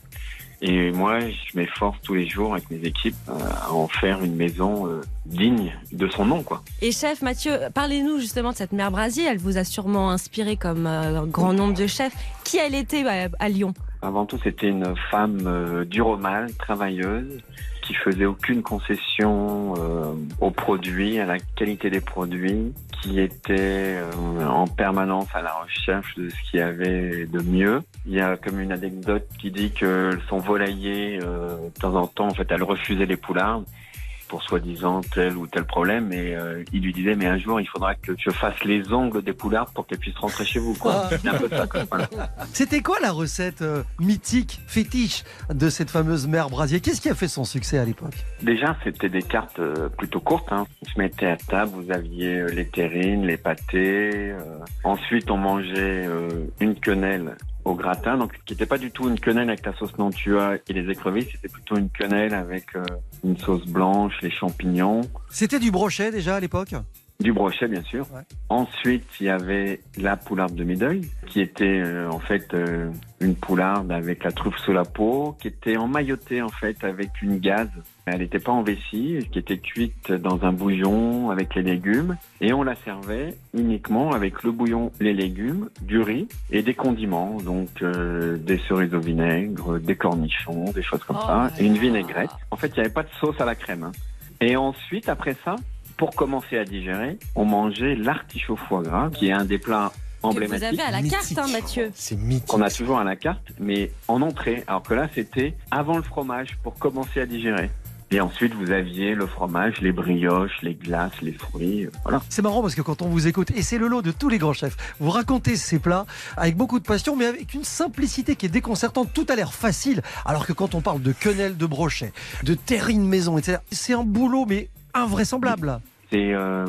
I: Et moi, je m'efforce tous les jours avec mes équipes euh, à en faire une maison euh, digne de son nom, quoi.
E: Et chef Mathieu, parlez-nous justement de cette mère Brasier. Elle vous a sûrement inspiré comme euh, un grand nombre de chefs. Qui elle était à, à Lyon?
I: Avant tout, c'était une femme euh, dure au mal, travailleuse, qui faisait aucune concession euh, aux produits, à la qualité des produits, qui était euh, en permanence à la recherche de ce qu'il y avait de mieux. Il y a comme une anecdote qui dit que son volailler, euh, de temps en temps, en fait, elle refusait les poulardes pour soi-disant tel ou tel problème et euh, il lui disait mais un jour il faudra que je fasse les ongles des poulardes pour qu'elles puissent rentrer chez vous quoi. C'est un peu ça, quoi. Voilà.
D: C'était quoi la recette euh, mythique, fétiche de cette fameuse mère Brasier? Qu'est-ce qui a fait son succès à l'époque?
I: Déjà, c'était des cartes euh, plutôt courtes. Hein. On se mettait à table, vous aviez euh, les terrines, les pâtés. euh. Ensuite, on mangeait euh, une quenelle au gratin, donc qui n'était pas du tout une quenelle avec la sauce Nantua et les écrevisses, c'était plutôt une quenelle avec euh, une sauce blanche, les champignons,
D: C'était du brochet déjà à l'époque?
I: Du brochet bien sûr.
D: Ouais.
I: Ensuite, il y avait la poularde de mi-deuil, qui était euh, en fait euh, une poularde avec la truffe sous la peau, qui était emmaillotée en fait avec une gaze. Elle n'était pas en vessie, qui était cuite dans un bouillon avec les légumes, et on la servait uniquement avec le bouillon, les légumes, du riz et des condiments, donc euh, des cerises au vinaigre, des cornichons, des choses comme
E: Oh
I: ça, et une vinaigrette. En fait, il n'y avait pas de sauce à la crème. hein. Et ensuite, après ça, pour commencer à digérer, on mangeait l'artichaut foie gras, qui est un des plats
E: Que vous
I: emblématiques
E: avez à la carte, hein, Mathieu.
F: C'est mythique.
I: qu'on a toujours à la carte, mais en entrée. Alors que là, c'était avant le fromage pour commencer à digérer. Et ensuite, vous aviez le fromage, les brioches, les glaces, les fruits. Voilà.
D: C'est marrant parce que quand on vous écoute, et c'est le lot de tous les grands chefs, vous racontez ces plats avec beaucoup de passion, mais avec une simplicité qui est déconcertante. Tout a l'air facile, alors que quand on parle de quenelle de brochet, de terrine maison, etc., c'est un boulot, mais invraisemblable.
I: C'est, euh,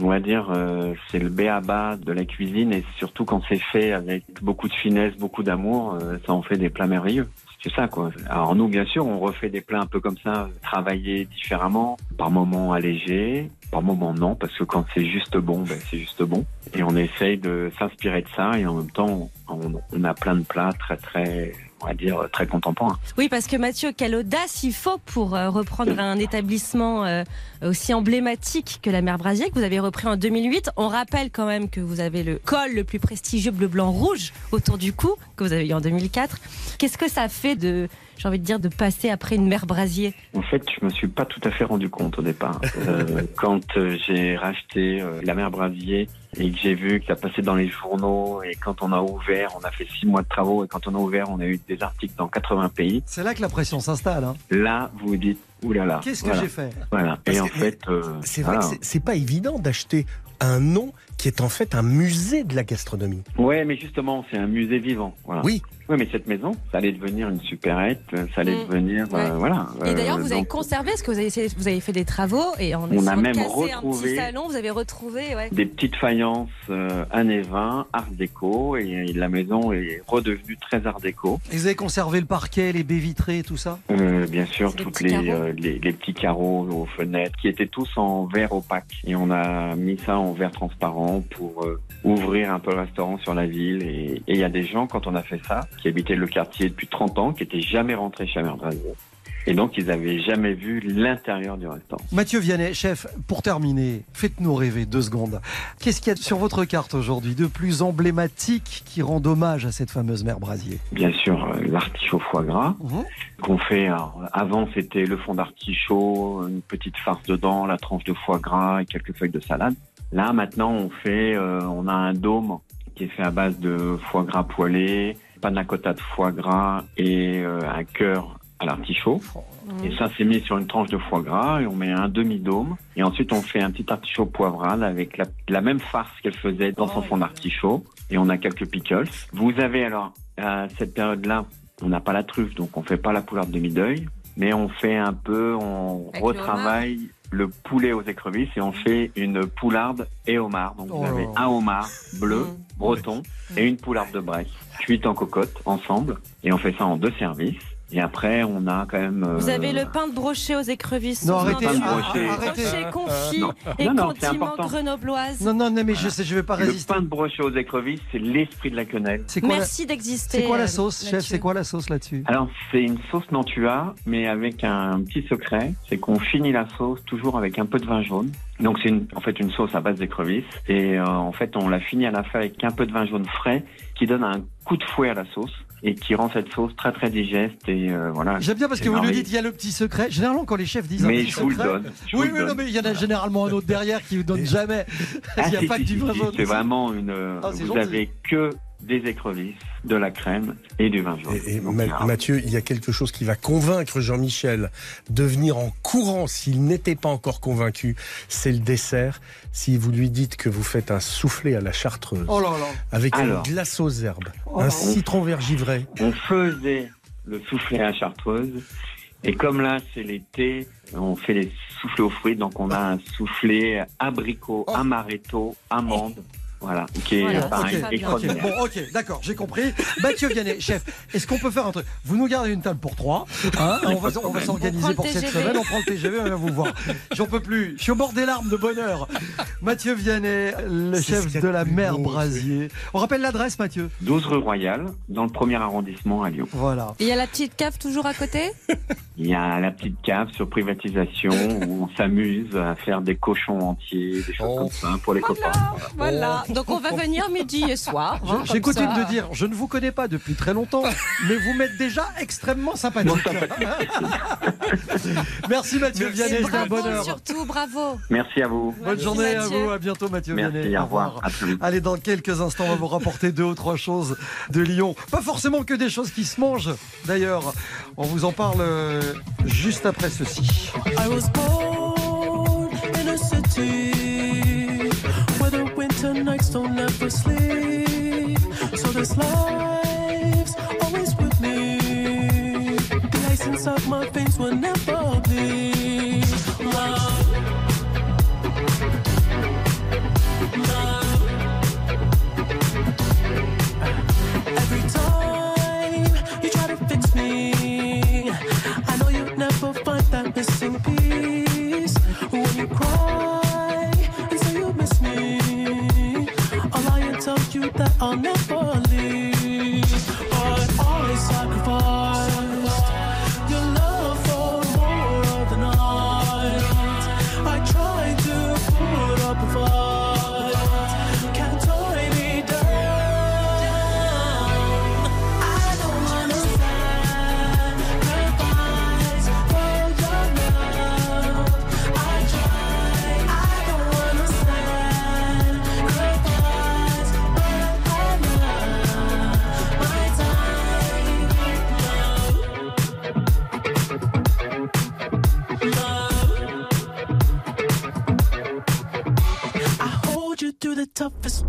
I: on va dire, euh, c'est le béaba de la cuisine et surtout quand c'est fait avec beaucoup de finesse, beaucoup d'amour, euh, ça en fait des plats merveilleux. C'est ça, quoi. Alors nous, bien sûr, on refait des plats un peu comme ça, travaillés différemment, par moments allégés, par moments non, parce que quand c'est juste bon, ben, c'est juste bon. Et on essaye de s'inspirer de ça et en même temps, on, on a plein de plats très, très, on va dire, très contemporains.
E: Oui, parce que Mathieu, quelle audace il faut pour euh, reprendre un établissement euh, aussi emblématique que la Mère Brasier, que vous avez repris en 2008. On rappelle quand même que vous avez le col le plus prestigieux bleu, blanc, rouge autour du cou, que vous avez eu en 2004. Qu'est-ce que ça fait de, j'ai envie de dire, de passer après une Mère Brasier
I: En fait, je me suis pas tout à fait rendu compte au départ. Euh, quand euh, j'ai racheté euh, la mer Brasier et que j'ai vu que ça passait dans les journaux et quand on a ouvert, on a fait six mois de travaux et quand on a ouvert, on a eu des articles dans 80 pays.
D: C'est là que la pression s'installe. hein.
I: Là, vous vous dites, oulala.
D: Qu'est-ce que
I: voilà,
D: j'ai fait
I: Voilà.
F: Parce
I: Et en
F: que-
I: fait, euh,
F: C'est vrai
I: voilà.
F: que c'est- c'est pas évident d'acheter un nom qui est en fait un musée de la gastronomie.
I: Ouais, mais justement, c'est un musée vivant. Voilà.
F: Oui.
I: Oui, mais cette maison, ça allait devenir une supérette, ça allait
E: Mm.
I: devenir, euh, voilà.
E: Et d'ailleurs,
I: Euh,
E: vous avez conservé, parce que vous avez, essayé- vous avez fait des travaux et en
I: On a
E: de
I: même
E: casser un petit
I: retrouvé-
E: salon, vous avez retrouvé, ouais.
I: des petites faïences euh, années 20, art déco, et la maison est redevenue très art déco.
D: Et Vous avez conservé le parquet, les baies vitrées, tout ça?
I: Euh, bien sûr, toutes les, euh, les, petits carreaux aux fenêtres qui étaient tous en verre opaque. Et on a mis ça en verre transparent pour euh, ouvrir un peu le restaurant sur la ville. Et il y a des gens, quand on a fait ça, qui habitaient le quartier depuis 30 ans, qui étaient jamais rentrés chez Mère Brasier. Et donc, ils avaient jamais vu l'intérieur du restaurant.
D: Mathieu Vianney, chef, pour terminer, faites-nous rêver deux secondes. Qu'est-ce qu'il y a sur votre carte aujourd'hui de plus emblématique qui rend hommage à cette fameuse mère Brasier?
I: Bien sûr, euh, l'artichaut foie gras.
D: Mhm.
I: qu'on fait. alors, avant, c'était le fond d'artichaut, une petite farce dedans, la tranche de foie gras et quelques feuilles de salade. Là, maintenant, on fait, euh, on a un dôme qui est fait à base de foie gras poêlé, panna cotta de foie gras et euh, un cœur à l'artichaut. Et ça, c'est mis sur une tranche de foie gras et on met un demi-dôme. Et ensuite, on fait un petit artichaut poivrade avec la, la même farce qu'elle faisait dans son fond d'artichaut. Et on a quelques pickles. Vous avez alors, à cette période-là, on n'a pas la truffe, donc on fait pas la poularde de mi-deuil. Mais on fait un peu, on
E: Avec
I: retravaille le, poulet aux écrevisses et on fait une poularde et homard. Donc vous
D: Oh.
I: avez un homard bleu,
E: Mm.
I: breton, et une poularde de Bresse, cuite en cocotte ensemble. Et on fait ça en deux services. Et après, on a quand même.
E: Vous
I: euh,
E: avez le pain de brochet aux écrevisses.
D: Non, arrêtez,
I: pain de brochet.
D: arrêtez.
E: Brochet confit
I: non.
E: et
I: Non,
E: grenobloises.
D: Non, non, non, mais je sais, je vais pas
I: Le
D: résister.
I: pain de brochet aux écrevisses, c'est l'esprit de la quenelle.
D: C'est quoi, la...
E: Merci d'exister.
D: c'est quoi la
E: euh,
D: sauce, chef? C'est quoi la sauce là-dessus?
I: Alors, c'est une sauce Nantua, mais avec un petit secret, c'est qu'on finit la sauce toujours avec un peu de vin jaune. Donc, c'est une- en fait une sauce à base d'écrevisses. Et euh, en fait, on la finit à la fin avec un peu de vin jaune frais qui donne un coup de fouet à la sauce et qui rend cette sauce très très digeste. Et euh, voilà.
D: J'aime bien parce que vous nous dites il y a le petit secret. Généralement, quand les chefs disent un
I: Mais
D: petit
I: je vous le
D: secret.
I: donne. je vous
D: Oui,
I: le
D: oui,
I: donne.
D: non, mais il y en a généralement un autre derrière qui vous donne jamais.
I: Ah,
D: il n'y a pas que du jaune.
I: C'est vraiment une. euh,
D: Ah,
I: vous avez que des écrevisses, de la crème et du vin jaune.
F: Et,
I: Donc,
F: Mathieu, il y a quelque chose qui va convaincre Jean-Michel de venir en courant s'il n'était pas encore convaincu. C'est le dessert. Si vous lui dites que vous faites un soufflé à la chartreuse
D: Oh là là.
F: avec
I: Alors.
F: une glace aux herbes,
D: Oh.
F: un citron vert givré.
I: on faisait le soufflé à chartreuse. Et comme là, c'est l'été, on fait les soufflés aux fruits. Donc, on a un soufflé abricot,
D: Oh.
I: amaretto, amande. Voilà, qui est
E: Voilà,
I: pareil,
E: c'est très bien.
D: Ok,
I: extraordinaire.
D: bon, ok, d'accord, j'ai compris. Mathieu Vianney, chef, est-ce qu'on peut faire un truc? Vous nous gardez une table pour trois. hein, on va, on va
E: On
D: s'organiser pour cette
E: TGV.
D: semaine. On prend le TGV, on va vous voir. J'en peux plus. Je suis au bord des larmes de bonheur. Mathieu Vianney, le chef de la mer
F: beau,
D: Brasier. On rappelle l'adresse, Mathieu?
I: 12 rue Royale, dans le premier arrondissement à Lyon.
D: Voilà.
E: Et Il y a la petite cave toujours à côté?
I: Il y a la petite cave sur privatisation où on s'amuse à faire des cochons entiers, des choses
F: Oh.
I: comme ça pour les copains.
E: Voilà. Donc on va venir midi et soir. hein,
D: J'ai coutume de dire, je ne vous connais pas depuis très longtemps, mais vous m'êtes déjà extrêmement sympathique. Merci Mathieu
F: Merci.
D: Vianney, c'était un bonheur.
E: surtout, bravo.
I: Merci à vous.
D: Bonne
E: Merci,
D: journée à vous, à bientôt Mathieu
I: Merci,
D: Vianney.
I: au revoir. À très vite.
D: Allez, dans quelques instants, on va vous rapporter deux ou trois choses de Lyon. Pas forcément que des choses qui se mangent, d'ailleurs. On vous en parle euh, juste après ceci.
J: I was born in a city where the winter nights don't ever sleep. So this life's always with me. The ice inside my veins will never bleed. truth that I'll never leave. But always sacrifice.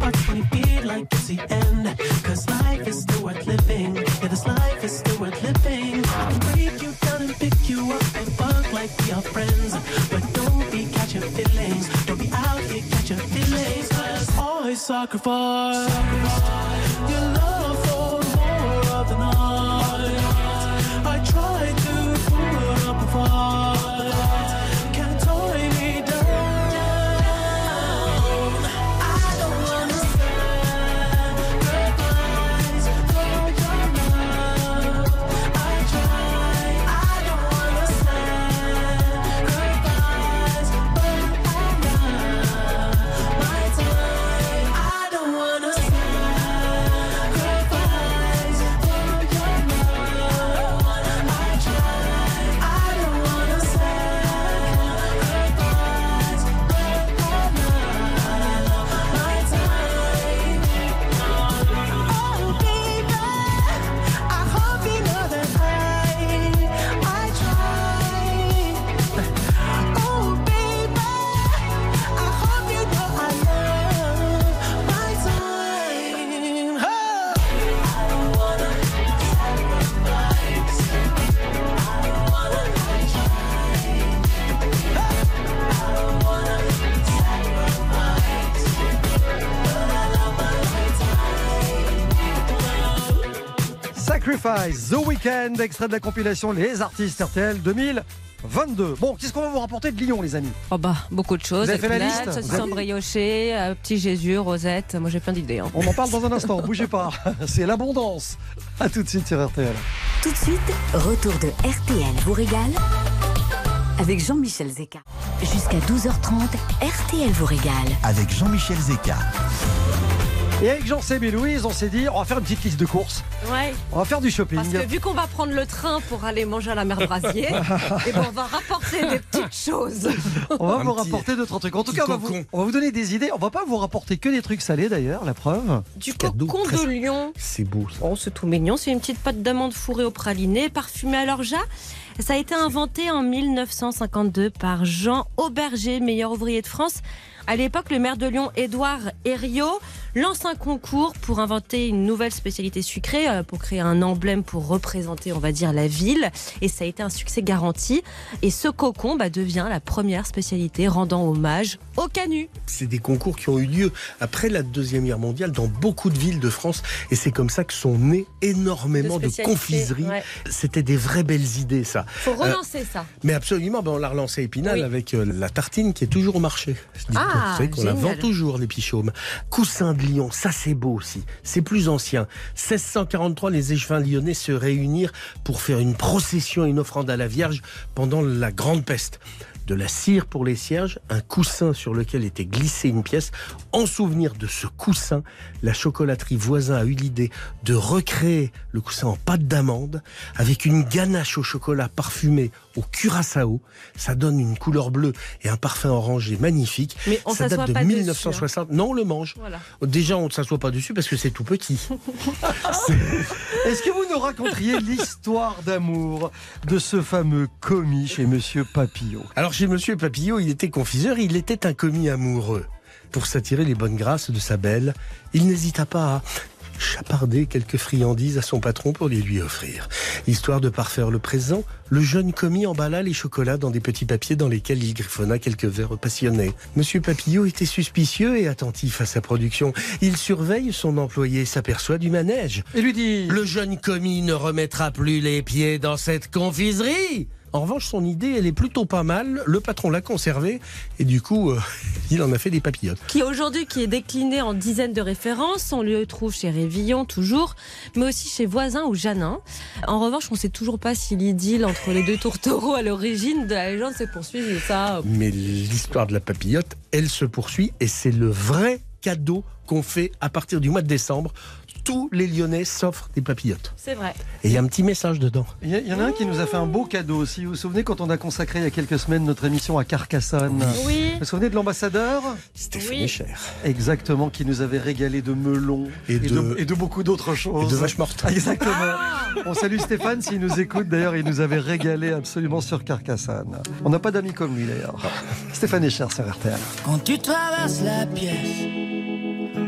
J: Parts when you feel like it's the end. Cause life is still worth living. Yeah, this life is still worth living. I can break you down and pick you up and fuck like we are friends. But don't be catching feelings. Don't be out here catching feelings. Cause I sacrifice The
D: Weeknd, extrait de la compilation Les artistes RTL 2022. Bon, qu'est-ce qu'on va vous rapporter de Lyon, les amis?
E: Oh bah, beaucoup de choses.
D: Vous avez fait la liste?
E: Saucisson brioché, euh, petit Jésus, Rosette. Moi, j'ai plein d'idées. hein.
D: On en parle dans un instant, bougez pas. C'est l'abondance. À tout de suite sur RTL.
B: Tout de suite, retour de RTL vous régale avec Jean-Michel Zeka. Jusqu'à 12h30, RTL vous régale.
C: Avec Jean-Michel Zeka.
D: Et avec Jean-Seb et Louise, on s'est dit, on va faire une petite liste de courses.
E: Ouais.
D: On va faire du shopping.
E: Parce que vu qu'on va prendre le train pour aller manger à la mer Brasier, et ben on va rapporter des petites choses.
D: On va
F: Un
D: vous
F: petit-
D: rapporter deux, trois trucs. En tout cas, on va, vous,
F: cocon.
D: on va vous donner des idées. On va pas vous rapporter que des trucs salés d'ailleurs, la preuve.
E: Du cocon de lion.
F: C'est beau. ça.
E: Oh, c'est tout mignon. C'est une petite pâte d'amande fourrée au praliné, parfumée à l'orgeat. Ça a été inventé en 1952 par Jean Auberger, meilleur ouvrier de France. À l'époque, le maire de Lyon, Édouard Herriot, lance un concours pour inventer une nouvelle spécialité sucrée, euh, pour créer un emblème pour représenter, on va dire, la ville. Et ça a été un succès garanti. Et ce cocon bah, devient la première spécialité rendant hommage au canut.
F: C'est des concours qui ont eu lieu après la Deuxième Guerre mondiale dans beaucoup de villes de France. Et c'est comme ça que sont nées énormément de, confiseries.
E: ouais.
F: C'était des vraies belles idées, ça.
E: Faut relancer ça.
F: Mais absolument, ben on l'a relancé à Épinal
E: Oui.
F: avec euh, la tartine qui est toujours au marché.
E: Ah,
F: qu'on la vend toujours, les pichaumes. Coussin Lyon, ça c'est beau aussi. C'est plus ancien. 1643, les échevins lyonnais se réunirent pour faire une procession et une offrande à la Vierge pendant la Grande Peste. De la cire pour les cierges, un coussin sur lequel était glissée une pièce. En souvenir de ce coussin, la chocolaterie voisin a eu l'idée de recréer le coussin en pâte d'amande avec une ganache au chocolat parfumé au curaçao. Ça donne une couleur bleue et un parfum orangé magnifique.
E: Mais on
F: Ça date de
E: pas dessus, hein.
F: 1960. Non, on le mange.
E: Voilà.
F: Déjà, on ne s'assoit pas dessus parce que c'est tout petit.
D: Est-ce que vous nous raconteriez l'histoire d'amour de ce fameux commis chez Monsieur Papillot?
F: Alors chez Monsieur Papillot, il était confiseur, il était un commis amoureux. Pour s'attirer les bonnes grâces de sa belle, il n'hésita pas à chaparder quelques friandises à son patron pour les lui offrir. Histoire de parfaire le présent, le jeune commis emballa les chocolats dans des petits papiers dans lesquels il griffonna quelques vers passionnés. Monsieur Papillot était suspicieux et attentif à sa production. Il surveille son employé, s'aperçoit du manège.
D: Et lui dit
F: Le jeune commis ne remettra plus les pieds dans cette confiserie. En revanche, son idée, elle est plutôt pas mal. Le patron l'a conservée et du coup, euh, il en a fait des papillotes.
E: qui aujourd'hui qui est décliné en dizaines de références. On le trouve chez Révillon toujours, mais aussi chez Voisin ou Janin. En revanche, on ne sait toujours pas si l'idylle entre les deux tourtereaux à l'origine de la légende s'est poursuivie. Ça,
F: Mais l'histoire de la papillote, elle se poursuit et c'est le vrai cadeau qu'on fait à partir du mois de décembre. Tous les Lyonnais s'offrent des papillotes.
E: c'est vrai.
F: Et il y a un petit message dedans.
D: Il y, en a un qui nous a fait un beau cadeau aussi. Vous vous souvenez quand on a consacré il y a quelques semaines notre émission à Carcassonne
E: Oui.
D: Vous vous souvenez de l'ambassadeur
F: Stéphanie
E: Oui.
F: Cher.
D: Exactement, qui nous avait régalé de melons
F: Et de-
D: et de beaucoup d'autres
F: Et
D: choses.
F: de vaches mortes.
D: Ah, Exactement. On salue Stéphane s'il nous écoute. D'ailleurs, il nous avait régalé absolument sur Carcassonne. On n'a pas d'amis comme lui d'ailleurs. Stéphane Echer sur RTL.
K: Quand tu traverses la pièce,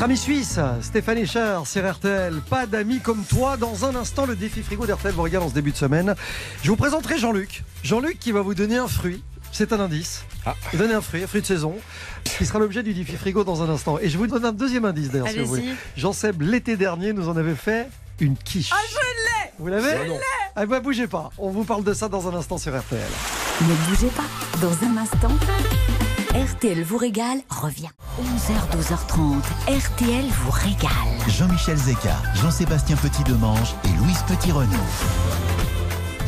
D: Notre ami suisse, Stéphane Echer, sur RTL. Pas d'amis comme toi. Dans un instant, le défi frigo d'RTL vous regarde en ce début de semaine. Je vous présenterai Jean-Luc. Jean-Luc qui va vous donner un fruit. C'est un indice. Il donne un fruit, un fruit de saison, qui sera l'objet du défi frigo dans un instant. Et je vous donne un deuxième indice d'ailleurs, si vous voulez. Jean Seb, l'été dernier, nous en avait fait une quiche.
E: Ah, je l'ai
D: Vous l'avez
E: Je l'ai
D: Ah bah bougez pas. On vous parle de ça dans un instant sur RTL.
B: Ne bougez pas. Dans un instant, RTL vous régale revient. 11h, 12h30. RTL vous régale.
C: Jean-Michel Zeka, Jean-Sébastien Petit-Demange et Louise Petit-Renaud.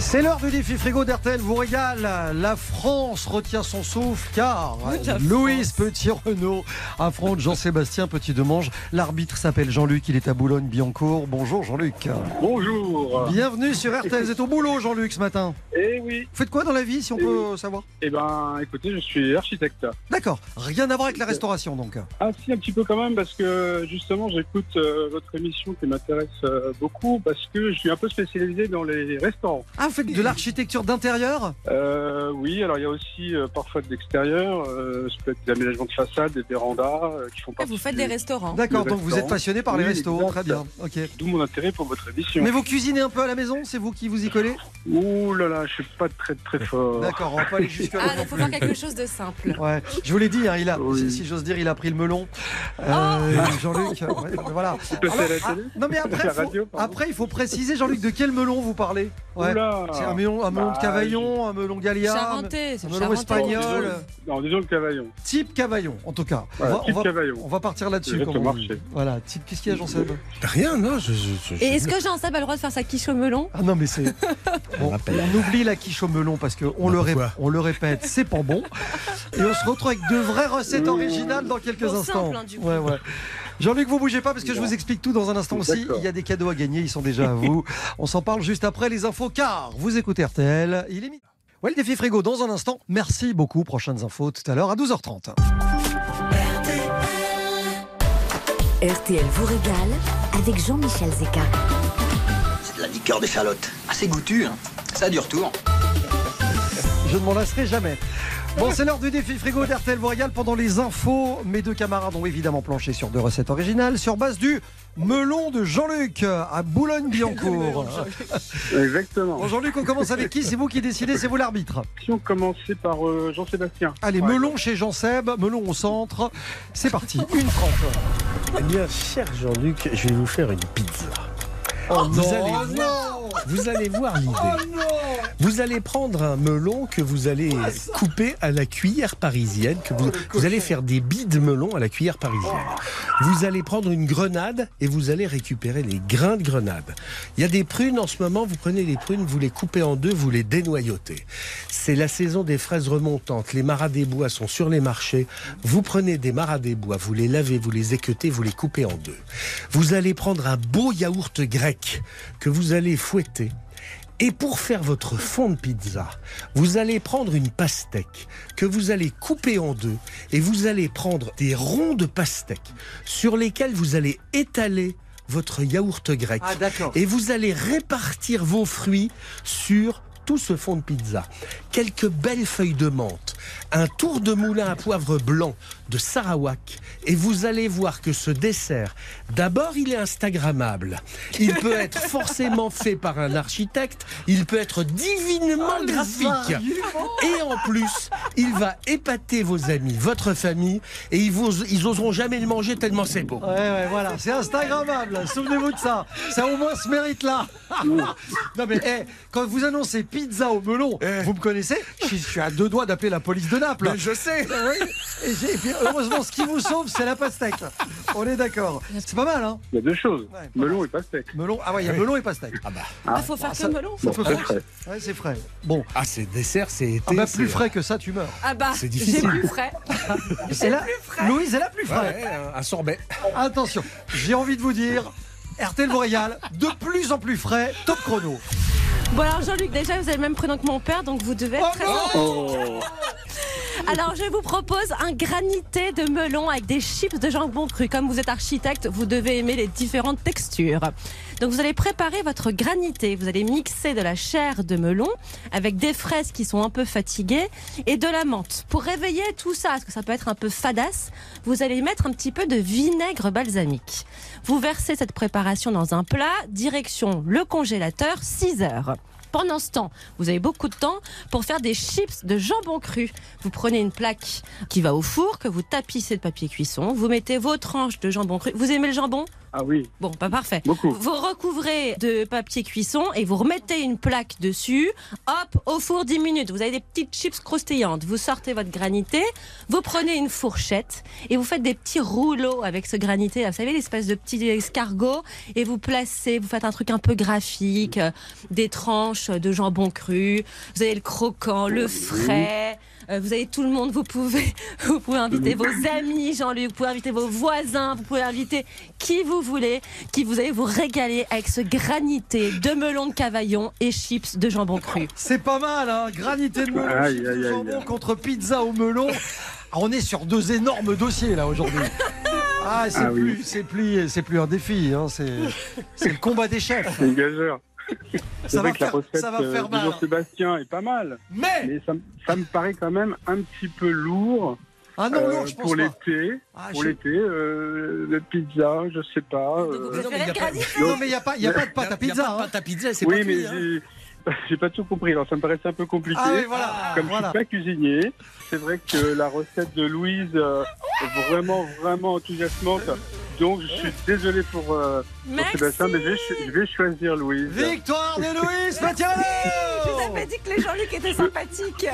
D: C'est l'heure du défi frigo d'RTL vous régale. La France retient son souffle car Louise Petit-Renaud affronte Jean-Sébastien Petit-Demange. L'arbitre s'appelle Jean-Luc, il est à Boulogne-Billancourt. Bonjour Jean-Luc.
L: Bonjour.
D: Bienvenue sur RTL. Vous êtes au boulot Jean-Luc ce matin.
L: Eh oui.
D: Vous faites quoi dans la vie si on peut savoir?
L: Eh ben, écoutez, je suis architecte.
D: D'accord. Rien à voir avec la restauration donc.
L: Ah si, un petit peu quand même, parce que justement, j'écoute euh, votre émission qui m'intéresse euh, beaucoup, parce que je suis un peu spécialisé dans les restaurants.
D: Ah, vous faites de l'architecture d'intérieur
L: Euh, oui, alors il y a aussi euh, parfois de l'extérieur, euh, ça peut être des aménagements de façade, des vérandas euh, qui font partie.
E: Vous faites des restaurants.
D: D'accord, donc vous êtes
L: restaurant.
D: passionné par les
L: Oui,
D: restos. Très bien. Ok.
L: D'où mon intérêt pour votre émission.
D: Mais vous cuisinez un peu à la maison C'est vous qui vous y collez
L: Ouh là là, je suis pas très très fort.
D: D'accord, on va pas aller jusque là.
E: Ah, donc faut faire quelque chose de simple.
D: Ouais, je vous l'ai dit, hein, il a,
L: Oui.
D: si, j'ose dire, il a pris le melon. Euh,
E: Oh.
D: Jean-Luc, ouais, voilà.
L: La
D: ah, non mais après,
L: La
D: faut,
L: radio,
D: après, il faut préciser, Jean-Luc, de quel melon vous parlez? Ouais.
L: Oula.
D: C'est un melon, un melon de
L: Bah,
D: Cavaillon, un melon Gallia,
E: Charentais,
D: un melon espagnol,
L: Non, disons le cavaillon.
D: type Cavaillon, en tout cas.
L: Voilà,
D: on, va,
L: type
D: on va-
L: cavaillon.
D: on va partir là-dessus. Voilà, type, qu'est-ce qu'il y a, Jean-Seb?
F: Rien, non. Je, je- je-
E: Et est-ce que Jean-Seb a le droit de faire sa quiche au melon?
D: Ah non, mais c'est. Bon, on oublie la quiche au melon parce qu'on
F: Bah,
D: le, ré- on le répète, c'est pas bon. Et on se retrouve avec de vraies recettes originales dans quelques instants.
E: simple, hein, du coup.
D: Ouais, ouais. Jean-Luc, vous bougez pas parce que je vous explique tout dans un instant aussi. Il y a des cadeaux à gagner, ils sont déjà à vous. On s'en parle juste après les infos car vous écoutez RTL. Il est midi. Ouais, le défi frigo dans un instant. Merci beaucoup. Prochaines infos tout à l'heure à 12h30.
B: RTL vous régale avec Jean-Michel Zeka.
M: C'est de la liqueur d'échalote. Assez goûtu, hein. Ça a du retour.
D: Je ne m'en lasserai jamais. Bon, c'est l'heure du défi frigo d'RTL vous régale. Pendant les infos, mes deux camarades ont évidemment planché sur deux recettes originales sur base du melon de Jean-Luc à Boulogne-Billancourt.
L: Exactement.
D: Bon, Jean-Luc, on commence avec qui? C'est vous qui décidez, c'est vous l'arbitre.
L: Si on commençait par euh, Jean-Sébastien.
D: Allez,
L: Ouais.
D: melon chez Jean-Seb, melon au centre. C'est parti, une tranche.
F: Eh bien, cher Jean-Luc, je vais vous faire une pizza.
D: Oh
F: vous, allez voir, vous allez voir l'idée. vous allez prendre un melon que vous allez couper à la cuillère parisienne, que vous, vous allez faire des billes de melon à la cuillère parisienne. Vous allez prendre une grenade et vous allez récupérer les grains de grenade. Il y a des prunes en ce moment, vous prenez les prunes, vous les coupez en deux, vous les dénoyautez. C'est la saison des fraises remontantes, les maras des bois sont sur les marchés. Vous prenez des maras des bois, vous les lavez, vous les équeutez, vous les coupez en deux. Vous allez prendre un beau yaourt grec que vous allez fouetter. Et pour faire votre fond de pizza, vous allez prendre une pastèque que vous allez couper en deux et vous allez prendre des ronds de pastèque sur lesquels vous allez étaler votre yaourt grec.
D: Ah.
F: Et vous allez répartir vos fruits sur tout ce fond de pizza, quelques belles feuilles de menthe, un tour de moulin à poivre blanc de Sarawak, et vous allez voir que ce dessert, d'abord, il est Instagrammable. Il peut être forcément fait par un architecte, il peut être divinement graphique. Et en plus, il va épater vos amis, votre famille, et ils, vous, ils oseront jamais le manger tellement c'est beau.
D: Ouais, ouais, voilà, c'est Instagrammable. Souvenez-vous de ça. Ça au moins ce mérite-là. non mais eh, quand vous annoncez pizza au melon, vous me connaissez, je suis, je suis à deux doigts d'appeler la police de Naples.
F: Mais je sais.
D: Oui. Et, j'ai- et puis, heureusement, ce qui vous sauve, c'est la pastèque. On est d'accord. C'est pas mal, hein
L: Il y a deux choses. Melon et pastèque.
D: Melon. Ah ouais, il y a melon et pastèque.
F: Ah bah.
E: Ah, faut faire
D: ça-
E: que melon.
L: Bon,
D: faire.
L: frais.
D: Ouais, c'est frais. Bon.
F: Ah, c'est dessert, c'est été.
D: Ah bah, plus frais que ça, tu meurs.
E: Ah bah,
F: C'est
E: j'ai
F: difficile.
E: plus frais.
D: C'est là, Louise est la plus frais.
F: Ouais, un- un sorbet.
D: Attention, j'ai envie de vous dire, RTL vous régale, de plus en plus frais, top chrono.
E: Bon alors Jean-Luc, déjà vous avez le même prénom que mon père, donc vous devez être très
L: Oh.
E: Alors je vous propose un granité de melon avec des chips de jambon cru. Comme vous êtes architecte, vous devez aimer les différentes textures. Donc vous allez préparer votre granité. Vous allez mixer de la chair de melon avec des fraises qui sont un peu fatiguées et de la menthe. Pour réveiller tout ça, parce que ça peut être un peu fadasse, vous allez mettre un petit peu de vinaigre balsamique. Vous versez cette préparation dans un plat, direction le congélateur, 6 heures. Pendant ce temps, vous avez beaucoup de temps pour faire des chips de jambon cru. Vous prenez une plaque qui va au four, que vous tapissez de papier cuisson, vous mettez vos tranches de jambon cru. Vous aimez le jambon?
L: Ah oui.
E: Bon, pas parfait.
L: Beaucoup.
E: Vous recouvrez de papier cuisson et vous remettez une plaque dessus. Hop, au four 10 minutes. Vous avez des petites chips croustillantes. Vous sortez votre granité. Vous prenez une fourchette et vous faites des petits rouleaux avec ce granité. Vous savez, l'espèce de petits escargots. Et vous placez, vous faites un truc un peu graphique. euh, Des tranches de jambon cru. Vous avez le croquant, le frais. Euh, Vous avez tout le monde, vous pouvez, vous pouvez inviter vos amis, Jean-Luc, vous pouvez inviter vos voisins, vous pouvez inviter qui vous voulez, qui vous allez vous régaler avec ce granité de melon de cavaillon et chips de jambon cru.
D: C'est pas mal, hein Granité de melon,
L: Aïe,
D: chips de
L: aïe, aïe,
D: jambon
L: aïe.
D: contre pizza au melon. Ah, on est sur deux énormes dossiers là aujourd'hui. Ah, c'est
L: Ah oui.
D: plus, c'est plus, c'est plus un défi, hein, c'est, c'est le combat des chefs.
L: C'est une gageure. C'est
D: Ça
L: vrai
D: va
L: que la
D: faire-
L: recette
D: ça va
L: euh,
D: faire
L: de
D: mal.
L: Jean-Sébastien est pas mal.
D: Mais,
L: Mais ça, me- ça me paraît quand même un petit peu lourd.
D: ah non,
L: euh,
D: lourd, je pense
L: pour l'été.
D: Ah,
L: pour
D: je-
L: l'été, euh, le pizza, je sais pas. euh,
E: préférez
F: non, mais
D: il n'y a pas, y a pas de pâte à pizza.
F: pas de
D: hein.
F: pâte à pizza, c'est
L: oui,
F: pas
L: mais
F: hein.
L: j'ai- pas tout compris. Alors ça me paraissait un peu compliqué.
D: Ah voilà,
L: Comme
D: voilà.
L: je suis pas cuisinier, c'est vrai que la recette de Louise euh, est vraiment, vraiment enthousiasmante. Donc je suis désolé pour, euh, pour. Sébastien, mais je vais, cho- je vais choisir Louise.
D: Victoire de Louise
E: Je vous
D: Patiano
E: avais dit que les Jean-Luc étaient sympathiques.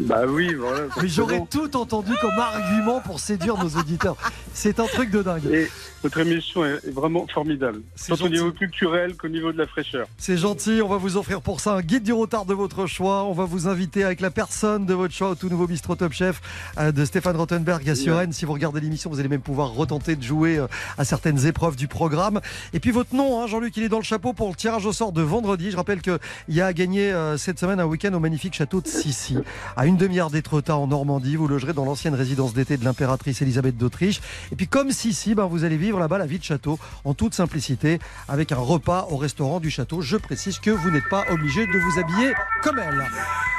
L: Bah oui, voilà.
D: Mais j'aurais tout entendu comme argument pour séduire nos auditeurs. C'est un truc de dingue.
L: Et votre émission est, vraiment formidable.
D: C'est
L: Tant au niveau culturel qu'au niveau de la fraîcheur.
D: C'est gentil, on va vous offrir pour ça un guide du retard de votre choix. On va vous inviter avec la personne de votre choix au tout nouveau bistrot Top Chef euh, de Stéphane Rottenberg à Suresnes. Si vous regardez l'émission, vous allez même pouvoir retenter de jouer euh, à certaines épreuves du programme. Et puis votre nom, hein, Jean-Luc, il est dans le chapeau pour le tirage au sort de vendredi. Je rappelle qu'il y a à gagner euh, cette semaine un week-end au magnifique château de Sissi, à une demi-heure d'Étretat en Normandie. Vous logerez dans l'ancienne résidence d'été de l'impératrice Elisabeth d'Autriche. Et puis comme Sissi, ben, vous allez vivre là-bas la vie de château en toute simplicité avec un repas au restaurant du château. Je précise que vous n'êtes pas obligé de vous habiller comme elle.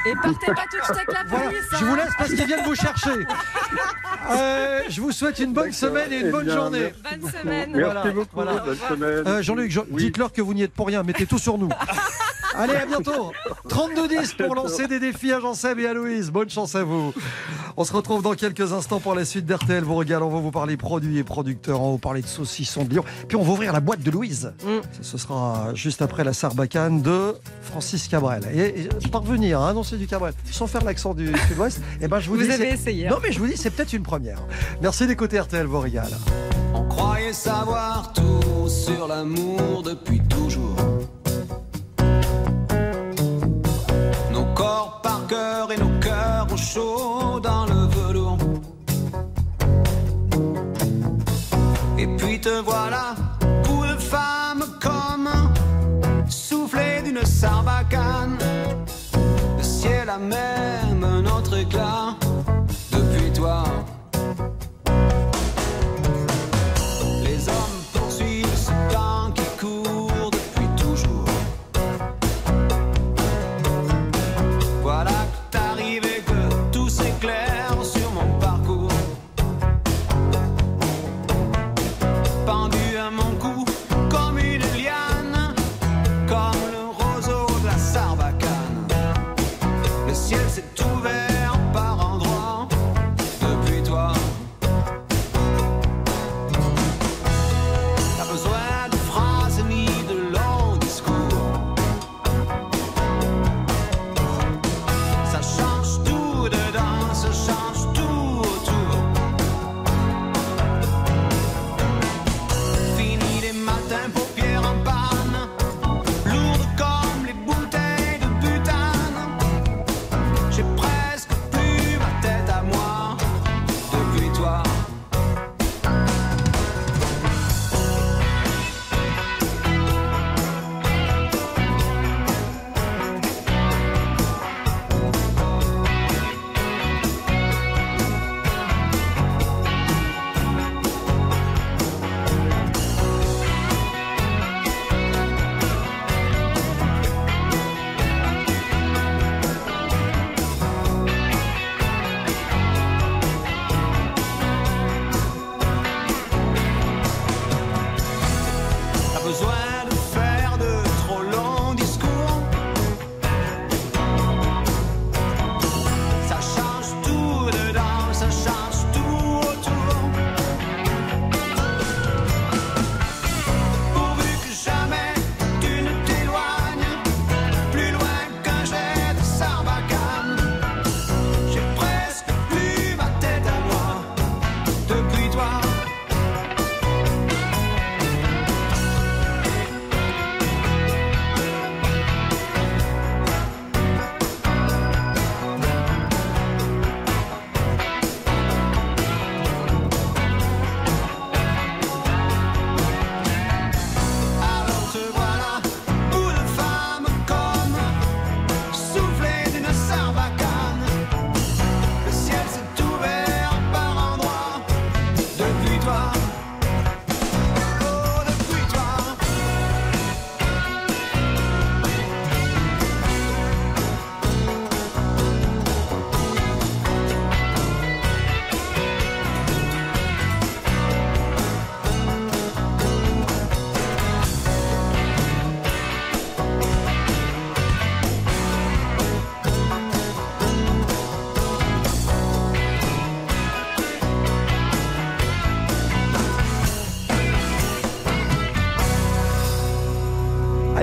E: Et partez pas tout de suite avec la
D: Voilà,
E: police.
D: je
E: hein.
D: vous laisse parce qu'ils viennent vous chercher. Euh, je vous souhaite une bonne semaine et une
L: Eh
D: bonne
L: bien,
D: journée.
E: Bonne semaine.
L: Merci
D: Voilà,
L: beaucoup.
D: voilà.
L: Bonne semaine.
D: Euh, Jean-Luc,
L: Oui.
D: dites-leur que vous n'y êtes pour rien, mettez tout sur nous. Allez, à bientôt. 32-10 pour lancer des défis à Jean-Seb et à Louise. Bonne chance à vous. On se retrouve dans quelques instants pour la suite d'RTL. Vous regale, on va vous parler produits et producteurs, on va vous parler de saucissons de Lyon. Puis on va ouvrir la boîte de Louise.
E: Mm.
D: Ce sera juste après la sarbacane de Francis Cabrel. Et, et parvenir à annoncer du Cabrel sans faire l'accent du sud-ouest, et ben je vous,
E: Vous
D: dis.
E: avez essayé. hein.
D: Non, mais je vous dis, c'est peut-être une première. Merci d'écouter RTL, vous régale.
N: On croyait savoir tout sur l'amour depuis toujours. Et nos cœurs au chaud dans le velours. Et puis te voilà, coup de femme comme soufflé d'une sarbacane. Le ciel a même un autre éclat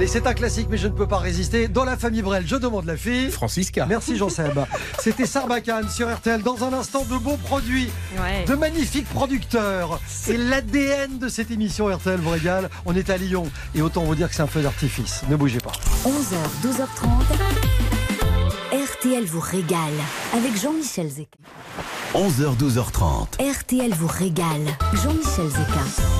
D: c'est un classique, mais je ne peux pas résister. Dans la famille Brel, je demande la fille.
F: Francisca.
D: Merci Jean-Seb. C'était Sarbacane sur RTL. Dans un instant, de beaux produits,
E: Ouais.
D: de magnifiques producteurs. C'est l'ADN de cette émission RTL vous régale. On est à Lyon et autant vous dire que c'est un feu d'artifice. Ne bougez pas.
B: 11h, 12h30. RTL vous régale avec Jean-Michel Zeka.
A: 11h, 12h30.
B: RTL vous régale. Jean-Michel Zeka.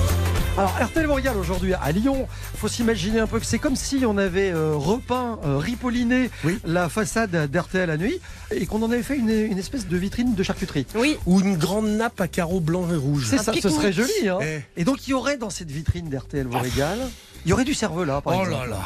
D: Alors RTL vous régale aujourd'hui à Lyon. Faut s'imaginer un peu que c'est comme si on avait euh, repeint, euh, ripolliné la façade d'RTL à nuit et qu'on en avait fait une, une espèce de vitrine de charcuterie.
E: Oui.
F: Ou une grande nappe à carreaux blancs et rouges.
D: C'est ça, ce serait joli. Hein.
F: Eh.
D: Et donc il y aurait dans cette vitrine d'RTL vous régale, il y aurait du cervelas par
F: Oh
D: exemple.
F: là là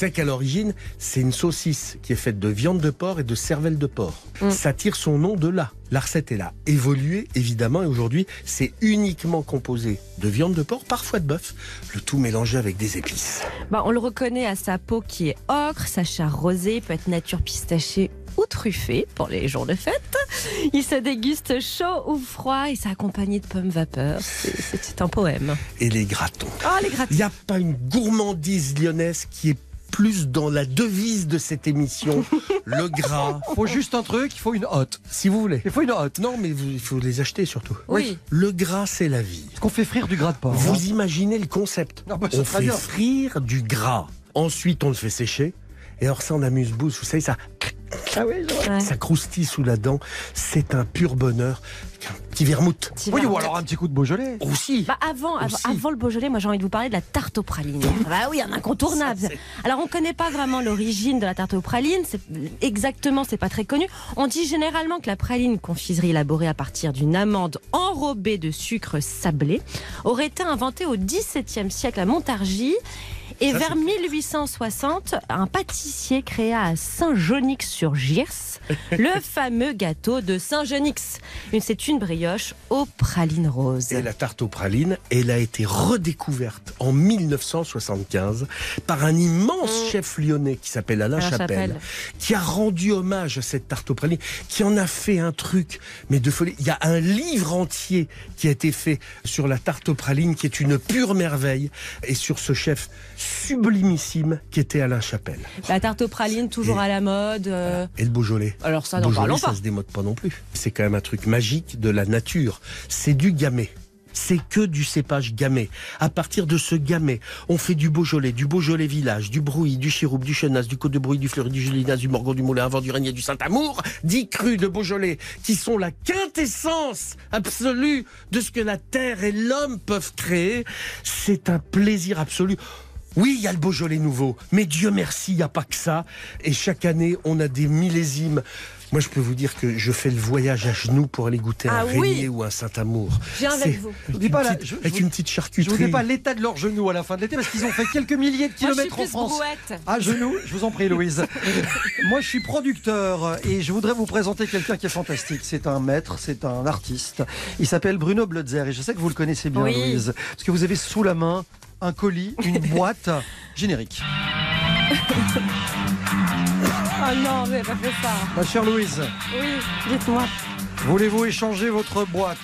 F: Savez qu'à l'origine, c'est une saucisse qui est faite de viande de porc et de cervelle de porc.
E: Mm.
F: Ça tire son nom de là. La recette est là. Évoluée, évidemment, et aujourd'hui, c'est uniquement composé de viande de porc, parfois de bœuf, le tout mélangé avec des épices.
E: Bah, on le reconnaît à sa peau qui est ocre, sa chair rosée, peut être nature pistachée ou truffée pour les jours de fête. Il se déguste chaud ou froid et c'est accompagné de pommes vapeur. C'est- C'est c'est un poème.
F: Et les gratons.
E: Ah, les gratins.
F: Il n'y a pas une gourmandise lyonnaise qui est plus dans la devise de cette émission, le gras.
D: Il faut juste un truc, il faut une hotte.
F: Si vous voulez.
D: Il faut une hotte.
F: Non, mais il faut les acheter surtout.
E: Oui.
F: Le gras, c'est la vie.
D: Est-ce qu'on fait frire du gras de porc hein
F: Vous imaginez le concept
D: Ah bah,
F: On fait
D: bien.
F: frire du gras. Ensuite, on le fait sécher. Et alors ça, on amuse-bouche. Vous savez, ça,
D: Ah oui.
E: Ouais.
F: ça croustille sous la dent. C'est un pur bonheur. Un petit vermouth.
E: Petit
D: Oui, ou alors un petit coup de Beaujolais.
F: Aussi.
E: Bah avant, avant,
F: Aussi.
E: avant le Beaujolais, moi j'ai envie de vous parler de la tarte aux pralines. bah oui, un incontournable.
F: Ça,
E: Alors on connaît pas vraiment l'origine de la tarte aux pralines, c'est exactement, c'est pas très connu. On dit généralement que la praline, confiserie élaborée à partir d'une amande enrobée de sucre sablé, aurait été inventée au XVIIe siècle à Montargis. Et
F: Ça,
E: vers
F: c'est
E: 1860, un pâtissier créa à Saint-Genix-sur-Gers le fameux gâteau de Saint-Genix. C'est une brioche aux pralines roses.
F: Et la tarte aux pralines, elle a été redécouverte en 1975 par un immense chef lyonnais qui s'appelle Alain,
E: Alain
F: Chapelle,
E: Chapelle.
F: qui a rendu hommage à cette tarte aux pralines, qui en a fait un truc, mais de folie. Il y a un livre entier qui a été fait sur la tarte aux pralines, qui est une pure merveille, et sur ce chef sublimissime qui était Alain Chapelle.
E: La tarte aux pralines, toujours
F: Et-
E: à la mode. euh,
F: Et le Beaujolais.
E: Alors ça, n'en parlons
F: ça
E: pas.
F: se démode pas non plus. C'est quand même un truc magique de la nature. C'est du gamay. C'est que du cépage gamay. À partir de ce gamay, on fait du Beaujolais, du Beaujolais village, du Brouilly, du Chiroup, du Chenas, du Côte de Brouilly, du Fleury, du Gélinas, du Morgon, du Moulin, avant du Régnier, du Saint-Amour, dix crus de Beaujolais, qui sont la quintessence absolue de ce que la terre et l'homme peuvent créer. C'est un plaisir absolu. Oui, il y a le Beaujolais nouveau, mais Dieu merci, il n'y a pas que ça. Et chaque année, on a des millésimes Moi, je peux vous dire que je fais le voyage à genoux pour aller goûter
E: Ah
F: un
E: oui.
F: Régnier ou un Saint-Amour.
E: Je viens avec vous.
D: Je
F: Avec,
D: dis
F: une,
D: pas la-
F: petite,
D: je-
F: avec
D: je-
F: une petite
D: Je
F: charcuterie.
D: vous dis pas l'état de leurs genoux à la fin de l'été parce qu'ils ont fait quelques milliers de
E: Moi, je suis
D: kilomètres en
E: plus
D: France.
E: brouette.
D: À genoux, je vous en prie Louise. Moi je suis producteur et je voudrais vous présenter quelqu'un qui est fantastique. C'est un maître, c'est un artiste. Il s'appelle Bruno Blotzer et je sais que vous le connaissez bien
E: Oui.
D: Louise. Parce que vous avez sous la main un colis, une boîte générique.
E: Oh non, vous n'avez pas fait ça.
D: Ma chère Louise,
E: Oui, dites-moi.
D: voulez-vous échanger votre boîte?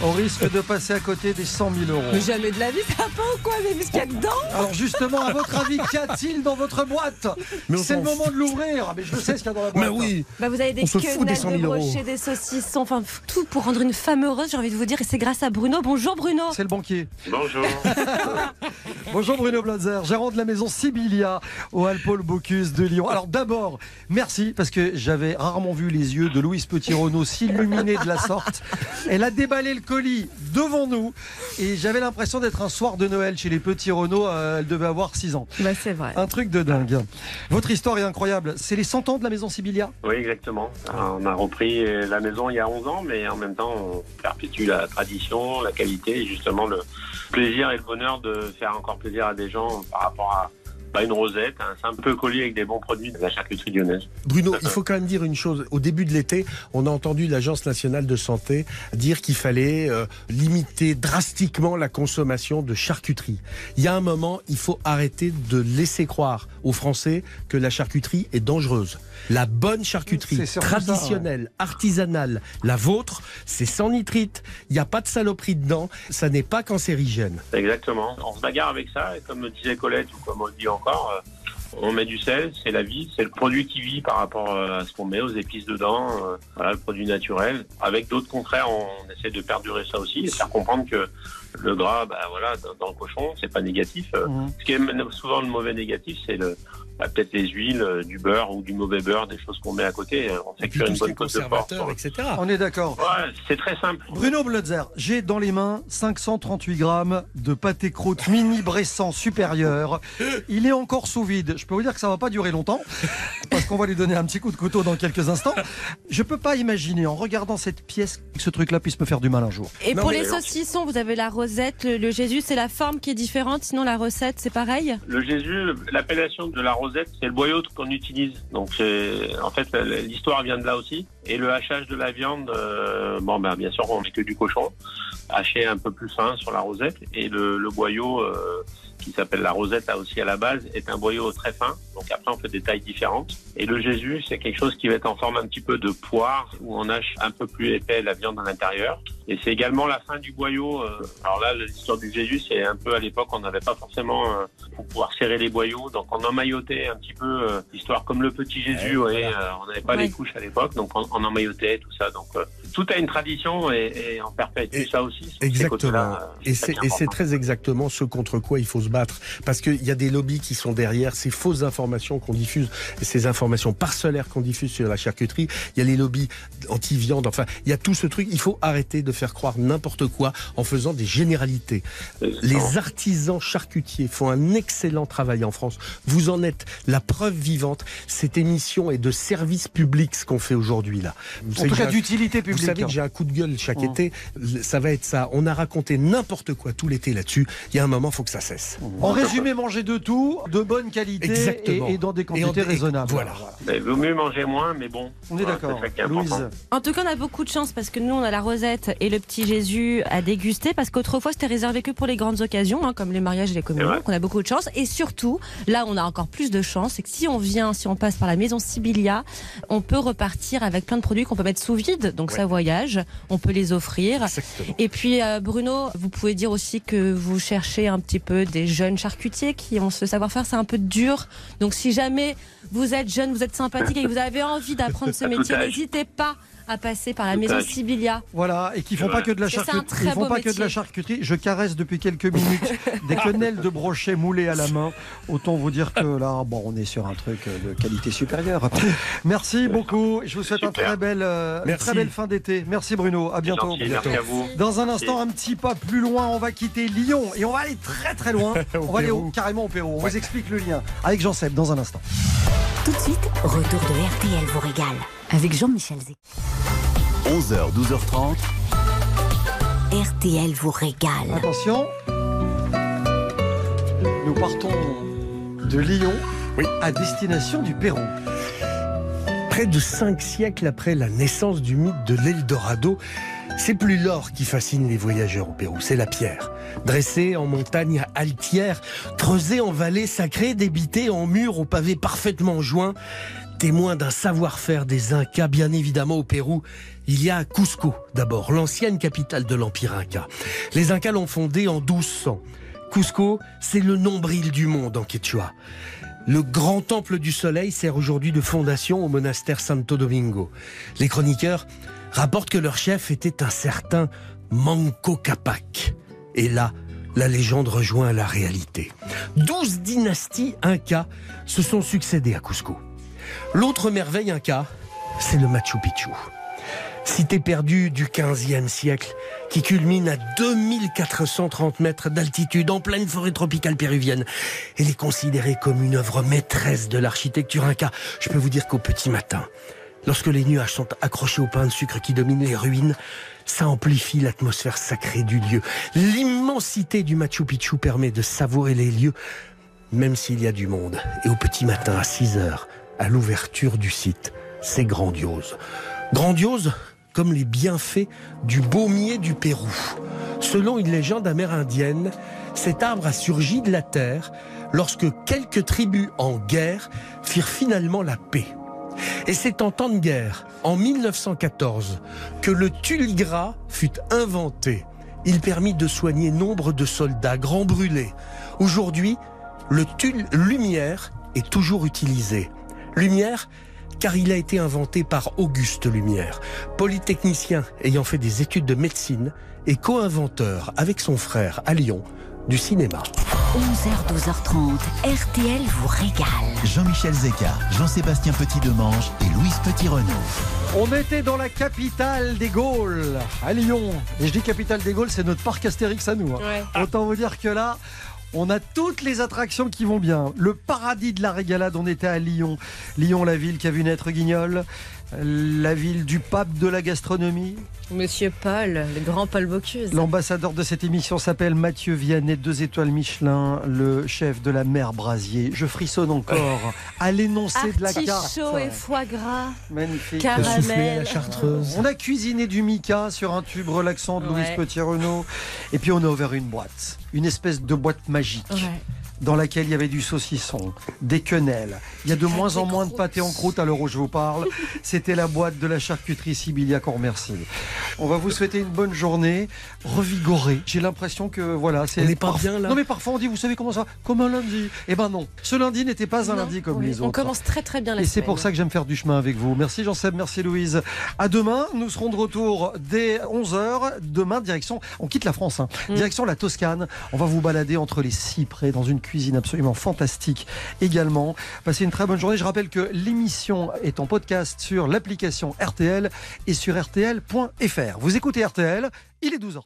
D: Au risque de passer à côté des 100 000 euros
E: Mais jamais de la vie, ça va ou quoi vu ce qu'il y a dedans
D: Alors justement, à votre avis, qu'y a-t-il dans votre boîte
F: Mais on
D: C'est le moment de l'ouvrir. Ah, Mais je sais ce qu'il y a dans la boîte.
F: Mais oui,
E: Bah, vous avez des
F: On des
E: quenelles
F: 100
E: de
F: 000 euros.
E: brochets, des saucissons, enfin tout pour rendre une femme heureuse, j'ai envie de vous dire, et c'est grâce à Bruno. Bonjour Bruno.
D: C'est le banquier.
G: Bonjour.
D: Bonjour Bruno Blazer, gérant de la maison Sibilia au Alpol Bocuse de Lyon. Alors d'abord, merci parce que j'avais rarement vu les yeux de Louise Petit-Renaud s'illuminer de la sorte. Elle a déballé le colis devant nous et j'avais l'impression d'être un soir de Noël chez les Petits Renaud. Euh, elle devait avoir 6 ans.
E: Bah c'est vrai.
D: Un truc de dingue. Votre histoire est incroyable. C'est les 100 ans de la maison Sibilia?
O: Oui, exactement. Alors, on a repris la maison il y a 11 ans, mais en même temps, on perpétue la tradition, la qualité et justement le plaisir et le bonheur de faire encore plaisir à des gens par rapport à bah, une rosette, un simple colis avec des bons produits de la charcuterie lyonnaise.
F: Bruno, il faut quand même dire une chose. Au début de l'été, on a entendu l'Agence nationale de santé dire qu'il fallait euh, limiter drastiquement la consommation de charcuterie. Il y a un moment, il faut arrêter de laisser croire aux Français que la charcuterie est dangereuse. La bonne charcuterie
D: ça,
F: traditionnelle, artisanale, la vôtre, c'est sans nitrite, il n'y a pas de saloperie dedans, ça n'est pas cancérigène.
O: Exactement. On se bagarre avec ça, et comme disait Colette, ou comme on dit encore, euh, on met du sel, c'est la vie, c'est le produit qui vit par rapport euh, à ce qu'on met, aux épices dedans, euh, voilà, le produit naturel. Avec d'autres contraires, on essaie de perdurer ça aussi et faire comprendre que le gras, bah, voilà, dans, le cochon, c'est pas négatif.
D: Mhm.
O: Ce qui est souvent le mauvais négatif, c'est le bah, peut-être les huiles, euh, du beurre ou du mauvais beurre, des choses qu'on met à côté. Euh, On fait cuire une bonne côte de porc.
F: etc.
D: On est d'accord.
O: Ouais, c'est très simple.
D: Bruno Blotzer, j'ai dans les mains 538 grammes de pâté croûte mini Bressan supérieur. Il est encore sous vide. Je peux vous dire que ça va pas durer longtemps parce qu'on va lui donner un petit coup de couteau dans quelques instants. Je peux pas imaginer en regardant cette pièce que ce truc-là puisse me faire du mal un jour.
E: Et
F: Non,
E: pour les saucissons, vous avez la rosette, le, le Jésus, c'est la forme qui est différente, sinon la recette c'est pareil?
O: Le Jésus, l'appellation de la rosette, c'est le boyau qu'on utilise. Donc, c'est- en fait, l'histoire vient de là aussi. Et le hachage de la viande, euh, bon, ben, bien sûr, on met que du cochon, haché un peu plus fin sur la rosette. Et le, le boyau, euh, qui s'appelle la rosette là aussi à la base, est un boyau très fin. Donc après, on fait des tailles différentes. Et le Jésus, c'est quelque chose qui va être en forme un petit peu de poire, où on hache un peu plus épais la viande à l'intérieur. Et c'est également la fin du boyau. euh, alors là, l'histoire du Jésus, c'est un peu à l'époque, on n'avait pas forcément euh, pour pouvoir serrer les boyaux. Donc on emmaillotait un petit peu euh, l'histoire comme le petit Jésus. vous voyez, euh, on n'avait pas
E: Ouais.
O: les couches à l'époque, donc on, on emmaillotait tout ça. Donc euh, tout a une tradition et, et on perpétue
F: Et-
O: ça aussi.
F: Exactement. Et c'est très exactement ce contre quoi il faut se battre. Parce qu'il y a des lobbies qui sont derrière ces fausses informations qu'on diffuse, ces informations parcellaires qu'on diffuse sur la charcuterie. Il y a les lobbies anti-viande. Enfin, il y a tout ce truc. Il faut arrêter de faire croire n'importe quoi en faisant des généralités. Les artisans charcutiers font un excellent travail en France. Vous en êtes la preuve vivante. Cette émission est de service public ce qu'on fait aujourd'hui là. Vous
D: En tout cas d'utilité
F: vous
D: publique.
F: savez que j'ai un coup de gueule chaque
D: Mmh.
F: été. Ça va être ça. On a raconté n'importe quoi tout l'été là-dessus. Il y a un moment, faut que ça cesse.
D: En résumé, manger de tout, de bonne qualité
F: Exactement.
D: et, et dans des
F: Et en-
D: quantités
F: et-
D: raisonnables.
F: voilà.
O: Mais il vaut mieux manger moins, mais bon.
D: On est
O: Voilà,
D: d'accord. Louise,
E: En tout cas, on a beaucoup de chance parce que nous, on a la rosette et le petit Jésus à déguster parce qu'autrefois, c'était réservé que pour les grandes occasions, hein, comme les mariages et les communions. Donc, on a beaucoup de chance. Et surtout, là, on a encore plus de chance. C'est que si on vient, si on passe par la maison Sibilia, on peut repartir avec plein de produits qu'on peut mettre sous vide. Donc, ça voyage. On peut les offrir.
F: Exactement.
E: Et puis, euh, Bruno, vous pouvez dire aussi que vous cherchez un petit peu des jeunes charcutiers qui ont ce savoir-faire. C'est un peu dur. Donc, si jamais vous êtes jeune, vous êtes sympathique et que vous avez envie d'apprendre ce métier, n'hésitez pas à passer par la maison. Sibilia.
D: Voilà, et qui font
O: Ouais.
D: pas que de la charcuterie. Ils font pas que de la charcuterie. Je caresse depuis quelques minutes des quenelles de brochet moulées à la main. Autant vous dire que là, bon, on est sur un truc de qualité supérieure. Merci beaucoup. Je vous souhaite un très belle, euh, une très belle fin d'été. Merci Bruno. À bientôt.
O: Gentil, merci à vous.
D: Dans un instant, un petit pas plus loin, on va quitter Lyon et on va aller très très loin. On va aller au- carrément au Pérou. On vous explique le lien avec Jean Seb dans un instant.
B: Tout de suite, retour de RTL vous régale avec Jean-Michel Zeka.
A: 11h, 12h30.
B: RTL vous régale.
D: Attention, nous partons de Lyon à destination du Pérou.
F: Près de cinq siècles après la naissance du mythe de l'Eldorado, c'est plus l'or qui fascine les voyageurs au Pérou, c'est la pierre. Dressée en montagne altière, creusée en vallée sacrée, débitée en murs au pavé parfaitement joints, témoin d'un savoir-faire des Incas, bien évidemment au Pérou. Il y a Cusco, d'abord, l'ancienne capitale de l'Empire Inca. Les Incas l'ont fondée en 1200. Cusco, c'est le nombril du monde en quechua. Le grand temple du soleil sert aujourd'hui de fondation au monastère Santo Domingo. Les chroniqueurs rapportent que leur chef était un certain Manco Capac. Et là, la légende rejoint la réalité. Douze dynasties Incas se sont succédées à Cusco. L'autre merveille Inca, c'est le Machu Picchu. Cité perdue du 15e siècle, qui culmine à 2430 mètres d'altitude en pleine forêt tropicale péruvienne. Elle est considérée comme une œuvre maîtresse de l'architecture inca. Je peux vous dire qu'au petit matin, lorsque les nuages sont accrochés au pain de sucre qui domine les ruines, ça amplifie l'atmosphère sacrée du lieu. L'immensité du Machu Picchu permet de savourer les lieux, même s'il y a du monde. Et au petit matin, à 6 heures, à l'ouverture du site, c'est grandiose. Grandiose comme les bienfaits du baumier du Pérou. Selon une légende amérindienne, cet arbre a surgi de la terre lorsque quelques tribus en guerre firent finalement la paix. Et c'est en temps de guerre, en 1914, que le tulgras fut inventé. Il permit de soigner nombre de soldats grands brûlés. Aujourd'hui, le tulle lumière est toujours utilisé. Lumière car il a été inventé par Auguste Lumière, polytechnicien ayant fait des études de médecine et co-inventeur avec son frère à Lyon du cinéma.
B: 11h, 12h30, RTL vous régale.
C: Jean-Michel Zeka, Jean-Sébastien Petit-Demange et Louise Petit-Renaud.
D: On était dans la capitale des Gaules, à Lyon. Et je dis capitale des Gaules, c'est notre parc Astérix à nous. hein.
E: Ouais.
D: Autant vous dire que là, on a toutes les attractions qui vont bien. Le paradis de la régalade, on était à Lyon. Lyon, la ville qui a vu naître Guignol, la ville du pape de la gastronomie.
E: Monsieur Paul, le grand Paul Bocuse.
D: L'ambassadeur de cette émission s'appelle Mathieu Vianney, deux étoiles Michelin, le chef de la mer Brasier. Je frissonne encore à l'énoncé de la carte.
E: Artichaut et foie gras.
D: Magnifique.
E: Caramel.
F: La chartreuse.
D: On a cuisiné du mica sur un tube relaxant de Louise
E: Ouais.
D: Petit-Renaud. Et puis on a ouvert une boîte, une espèce de boîte magique.
E: Ouais.
D: Dans laquelle il y avait du saucisson, des quenelles. Il y a de moins en moins de pâté en croûte à l'heure où je vous parle. C'était la boîte de la charcuterie Sibylia qu'on remercie. On va vous souhaiter une bonne journée, revigorée. J'ai l'impression que voilà, c'est
F: On n'est pas bien, là
D: Non mais parfois on dit, vous savez comment ça Comme un lundi. Eh ben non, ce lundi n'était pas un
E: Non,
D: lundi comme
E: oui,
D: les
E: On
D: autres.
E: commence très très bien la
D: Et c'est pour ça que j'aime faire du chemin avec vous. Merci Jean-Seb, merci Louise. À demain, nous serons de retour dès 11h. Demain, direction, on quitte la France, hein.
E: Mm.
D: direction la Toscane. On va vous balader entre les cyprès dans une cuisine absolument fantastique également. Passez une très bonne journée. Je rappelle que l'émission est en podcast sur l'application RTL et sur RTL.fr. Vous écoutez RTL, il est 12h.